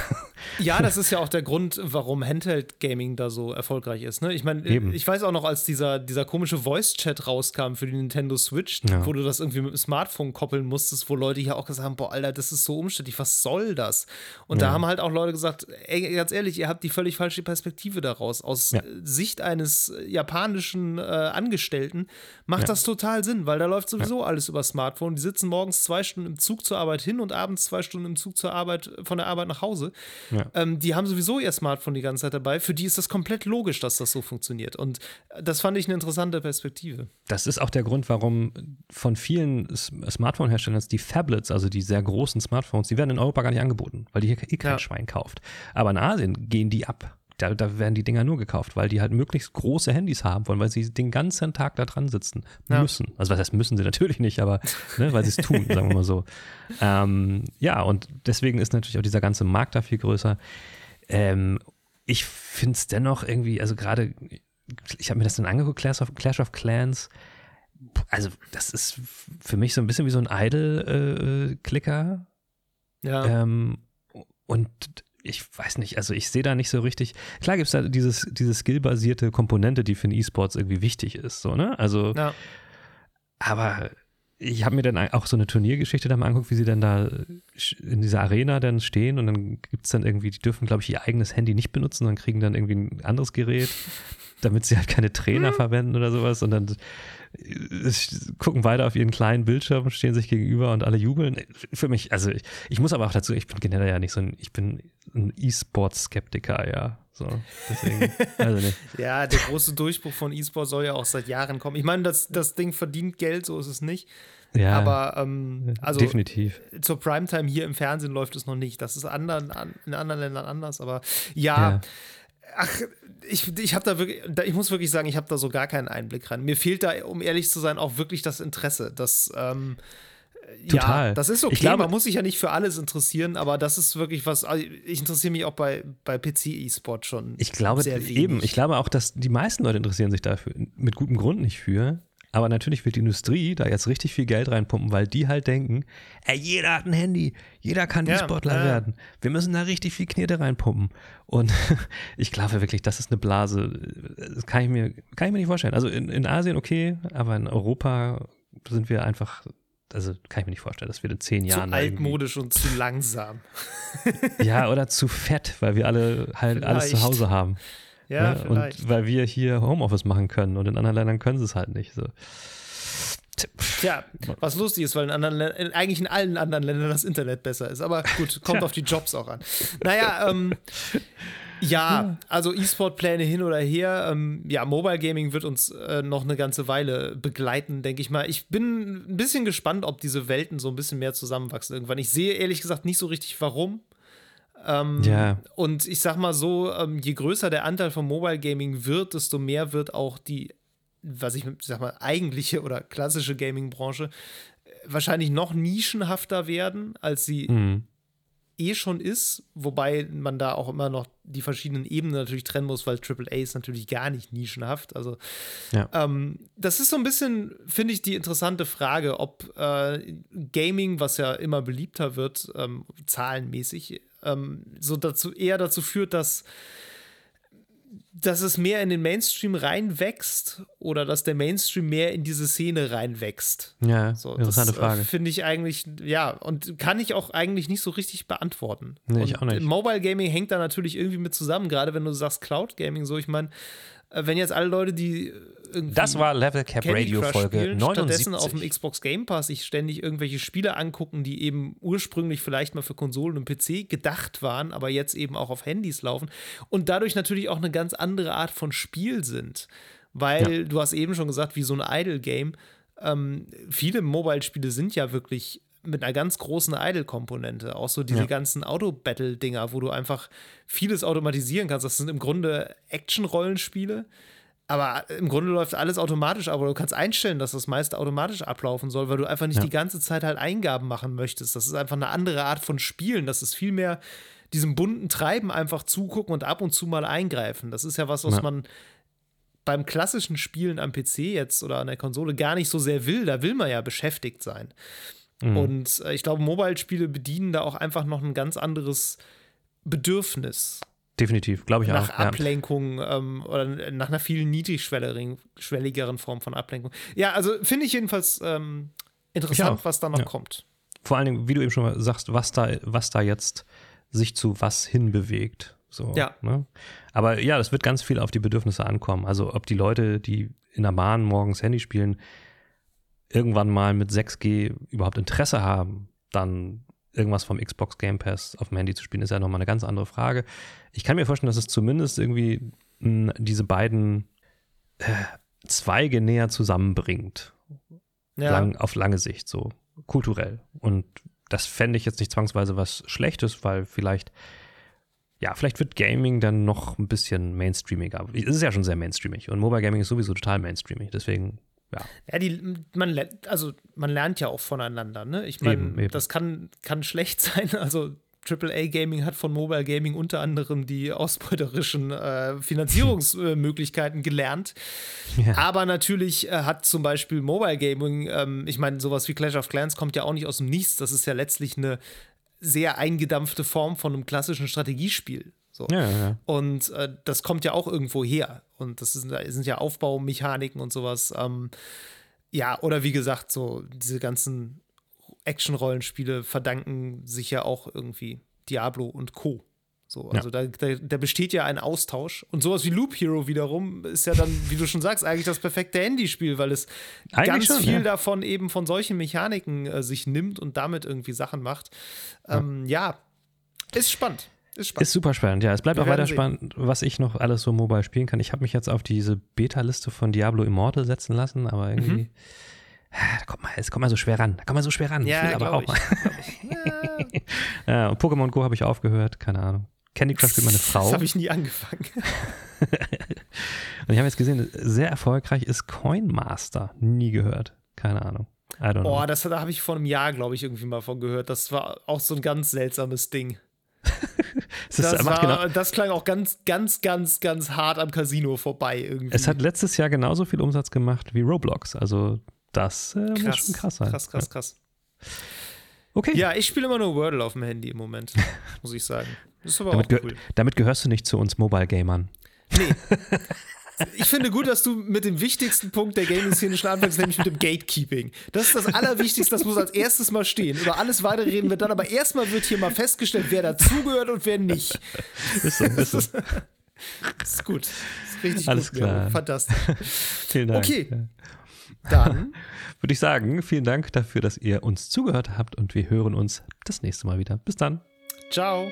Ja, das ist ja auch der Grund, warum Handheld-Gaming da so erfolgreich ist. Ne? Ich meine, Eben. ich weiß auch noch, als dieser, dieser komische Voice-Chat rauskam für die Nintendo Switch, Ja. wo du das irgendwie mit dem Smartphone koppeln musstest, wo Leute hier auch gesagt haben, boah, Alter, das ist so umständlich, was soll das? Und da Ja. haben halt auch Leute gesagt, ey, ganz ehrlich, ihr habt die völlig falsche Perspektive daraus. Aus Ja. äh, Sicht eines äh, japanischen äh, Angestellten macht das total Sinn, weil da läuft sowieso alles über Smartphone. Die sitzen morgens zwei Stunden im Zug zur Arbeit hin und abends zwei Stunden im Zug zur Arbeit, von der Arbeit nach Hause. Ja. Ähm, die haben sowieso ihr Smartphone die ganze Zeit dabei. Für die ist das komplett logisch, dass das so funktioniert. Und das fand ich eine interessante Perspektive. Das ist auch der Grund, warum von vielen Smartphone-Herstellern die Tablets, also die sehr großen Smartphones, die werden in Europa gar nicht angeboten, weil die hier eh kein Ja. Schwein kauft. Aber in Asien gehen die ab. Da, da werden die Dinger nur gekauft, weil die halt möglichst große Handys haben wollen, weil sie den ganzen Tag da dran sitzen Ja. müssen. Also was heißt müssen sie natürlich nicht, aber ne, weil sie es tun, sagen wir mal so. Ähm, ja, und deswegen ist natürlich auch dieser ganze Markt da viel größer. Ähm, ich finde es dennoch irgendwie, also gerade, ich habe mir das dann angeguckt, Clash of, Clash of Clans. Also, das ist für mich so ein bisschen wie so ein Idle-Klicker. Ja. ähm, und ich weiß nicht, also ich sehe da nicht so richtig. Klar gibt es da dieses, diese skillbasierte Komponente, die für den E-Sports irgendwie wichtig ist, so, ne? Also, ja. aber ich habe mir dann auch so eine Turniergeschichte da mal angeguckt, wie sie dann da in dieser Arena dann stehen und dann gibt es dann irgendwie, die dürfen, glaube ich, ihr eigenes Handy nicht benutzen, sondern kriegen dann irgendwie ein anderes Gerät, damit sie halt keine Trainer verwenden oder sowas und dann gucken beide auf ihren kleinen Bildschirm, stehen sich gegenüber und alle jubeln. Für mich, also ich, ich muss aber auch dazu, ich bin generell ja nicht so ein, ich bin ein E-Sports-Skeptiker, ja. So, deswegen, also nicht. ja, der große Durchbruch von E-Sport soll ja auch seit Jahren kommen. Ich meine, das, das Ding verdient Geld, so ist es nicht. Ja, Aber ähm, also definitiv. zur Primetime hier im Fernsehen läuft es noch nicht. Das ist anderen, an, in anderen Ländern anders. Aber Ja. Ach, ich, ich habe da wirklich, ich muss wirklich sagen, ich habe da so gar keinen Einblick rein. Mir fehlt da, um ehrlich zu sein, auch wirklich das Interesse. Das, ähm, Total. Ja, das ist okay. Ich glaube- man muss sich ja nicht für alles interessieren, aber das ist wirklich was. also Ich interessiere mich auch bei, bei PC-E-Sport schon. Ich glaube sehr wenig. eben, ich glaube auch, dass die meisten Leute interessieren sich dafür, mit gutem Grund nicht für. Aber natürlich wird die Industrie da jetzt richtig viel Geld reinpumpen, weil die halt denken, ey, jeder hat ein Handy, jeder kann Ja, E-Sportler ja. werden. Wir müssen da richtig viel Knete reinpumpen. Und ich glaube wirklich, das ist eine Blase. Das kann ich mir, kann ich mir nicht vorstellen. Also in, in Asien okay, aber in Europa sind wir einfach, also kann ich mir nicht vorstellen, dass wir in zehn zu Jahren irgendwie- altmodisch und zu langsam. Ja, oder zu fett, weil wir alle halt alles zu. Hause haben. Ja, ne? vielleicht. Und weil wir hier Homeoffice machen können und in anderen Ländern können sie es halt nicht. So. Tja, was lustig ist, weil in anderen Lä- in, eigentlich in allen anderen Ländern das Internet besser ist. Aber gut, kommt auf die Jobs auch an. Naja, ähm, ja, also E-Sport-Pläne hin oder her. Ähm, ja, Mobile Gaming wird uns äh, noch eine ganze Weile begleiten, denke ich mal. Ich bin ein bisschen gespannt, ob diese Welten so ein bisschen mehr zusammenwachsen irgendwann. Ich sehe ehrlich gesagt nicht so richtig, warum. Ähm, Ja. Und ich sag mal so, ähm, je größer der Anteil von Mobile Gaming wird, desto mehr wird auch die, was ich sag mal, eigentliche oder klassische Gaming-Branche äh, wahrscheinlich noch nischenhafter werden, als sie Mhm. eh schon ist, wobei man da auch immer noch die verschiedenen Ebenen natürlich trennen muss, weil AAA ist natürlich gar nicht nischenhaft. Also Ja. ähm, das ist so ein bisschen, finde ich, die interessante Frage, ob äh, Gaming, was ja immer beliebter wird, ähm, zahlenmäßig, ähm, so dazu eher dazu führt, dass dass es mehr in den Mainstream reinwächst oder dass der Mainstream mehr in diese Szene reinwächst. Ja, So, interessante das, Frage. Äh, Finde ich eigentlich, ja, und kann ich auch eigentlich nicht so richtig beantworten. Nee, ich auch nicht. Mobile Gaming hängt da natürlich irgendwie mit zusammen, gerade wenn du sagst Cloud Gaming, so, ich meine, äh, wenn jetzt alle Leute, die irgendwie Das war Level Cap Candy Radio Crush Folge spielen, 79. stattdessen auf dem Xbox Game Pass sich ständig irgendwelche Spiele angucken, die eben ursprünglich vielleicht mal für Konsolen und PC gedacht waren, aber jetzt eben auch auf Handys laufen und dadurch natürlich auch eine ganz andere Art von Spiel sind. Weil du hast eben schon gesagt, wie so ein Idle-Game, ähm, viele Mobile-Spiele sind ja wirklich mit einer ganz großen Idle-Komponente. Auch so diese Ja. ganzen Auto-Battle-Dinger, wo du einfach vieles automatisieren kannst. Das sind im Grunde Action-Rollenspiele. Aber im Grunde läuft alles automatisch, aber du kannst einstellen, dass das meiste automatisch ablaufen soll, weil du einfach nicht Ja. die ganze Zeit halt Eingaben machen möchtest. Das ist einfach eine andere Art von Spielen. Das ist viel mehr diesem bunten Treiben einfach zugucken und ab und zu mal eingreifen. Das ist ja was, was Ja. man beim klassischen Spielen am PC jetzt oder an der Konsole gar nicht so sehr will. Da will man ja beschäftigt sein. Mhm. Und äh, ich glaube, Mobile-Spiele bedienen da auch einfach noch ein ganz anderes Bedürfnis Definitiv, glaube ich nach auch. Ja. Ablenkung ähm, oder nach einer viel niedrigschwelligeren Form von Ablenkung. Ja, also finde ich jedenfalls ähm, interessant, auch. was da noch Ja. kommt. Vor allen Dingen, wie du eben schon mal sagst, was da, was da jetzt sich zu was hinbewegt. So, Ja. Ne? Aber ja, das wird ganz viel auf die Bedürfnisse ankommen. Also ob die Leute, die in der Bahn morgens Handy spielen, irgendwann mal mit 6G überhaupt Interesse haben, dann irgendwas vom Xbox Game Pass auf dem Handy zu spielen, ist ja nochmal eine ganz andere Frage. Ich kann mir vorstellen, dass es zumindest irgendwie mh, diese beiden äh, Zweige näher zusammenbringt Ja, lang, auf lange Sicht, so kulturell. Und das fände ich jetzt nicht zwangsweise was Schlechtes, weil vielleicht, ja, vielleicht wird Gaming dann noch ein bisschen mainstreamiger. Es ist ja schon sehr mainstreamig und Mobile Gaming ist sowieso total mainstreamig. Deswegen, ja, ja die, man, lernt, also man lernt ja auch voneinander. Ne? Ich meine, das kann, kann schlecht sein. Also AAA Gaming hat von Mobile Gaming unter anderem die ausbeuterischen äh, Finanzierungsmöglichkeiten gelernt. Ja. Aber natürlich äh, hat zum Beispiel Mobile Gaming, ähm, ich meine, sowas wie Clash of Clans kommt ja auch nicht aus dem Nichts. Das ist ja letztlich eine sehr eingedampfte Form von einem klassischen Strategiespiel. So. ja, ja. Und äh, das kommt ja auch irgendwo her. Und das das sind ja Aufbaumechaniken und sowas. Ähm, ja, oder wie gesagt, so diese ganzen Action-Rollenspiele verdanken sich ja auch irgendwie Diablo und Co. So, also da, da, da besteht ja ein Austausch. Und sowas wie Loop Hero wiederum ist ja dann, wie du schon sagst, eigentlich das perfekte Handyspiel, weil es Eigentlich ganz schon, viel ja. davon eben von solchen Mechaniken äh, sich nimmt und damit irgendwie Sachen macht. Ähm, ja. ist spannend. Ist spannend. Ist super spannend, ja. Es bleibt Wir auch weiter sehen. spannend, was ich noch alles so mobile spielen kann. Ich habe mich jetzt auf diese Beta-Liste von Diablo Immortal setzen lassen, aber irgendwie. Mhm. Da kommt man, es kommt man so schwer ran. Da kommt man so schwer ran. ich will ja, aber auch ich. mal. glaub ich. Ja, Ja, Pokémon Go habe ich aufgehört, keine Ahnung. Candy Crush spielt meine Frau. Das habe ich nie angefangen. Und ich habe jetzt gesehen, sehr erfolgreich ist Coin Master. Nie gehört. Keine Ahnung. I don't know. Boah, das da habe ich vor einem Jahr, glaube ich, irgendwie mal von gehört. Das war auch so ein ganz seltsames Ding. Das, macht war, genau, das klang auch ganz, ganz, ganz, ganz hart am Casino vorbei irgendwie. es hat letztes Jahr genauso viel Umsatz gemacht wie Roblox. Also das äh, muss schon krass sein. Krass, krass, krass. Okay. Ja, ich spiele immer nur Wordle auf dem Handy im Moment, muss ich sagen. Das ist aber damit, auch cool. damit gehörst du nicht zu uns Mobile Gamern. Nee. Ich finde gut, dass du mit dem wichtigsten Punkt der Gaming-Szene schon anfängst, nämlich mit dem Gatekeeping. Das ist das Allerwichtigste, das muss als erstes mal stehen. Über alles weitere reden wir dann, aber erstmal wird hier mal festgestellt, wer dazugehört und wer nicht. Ist so, ist so. ist gut. Ist richtig Alles gut. klar. Fantastisch. Vielen Dank. Okay. Dann Würde ich sagen, vielen Dank dafür, dass ihr uns zugehört habt und wir hören uns das nächste Mal wieder. Bis dann. Ciao.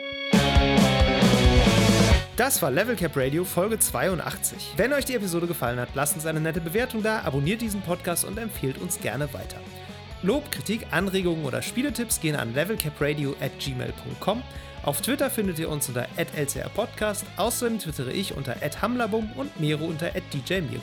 Das war Level Cap Radio Folge 82. Wenn euch die Episode gefallen hat, lasst uns eine nette Bewertung da, abonniert diesen Podcast und empfehlt uns gerne weiter. Lob, Kritik, Anregungen oder Spieletipps gehen an levelcapradio at gmail.com. Auf Twitter findet ihr uns unter @lcrpodcast. Außerdem twittere ich unter @hamlabum und Miro unter @djmiro.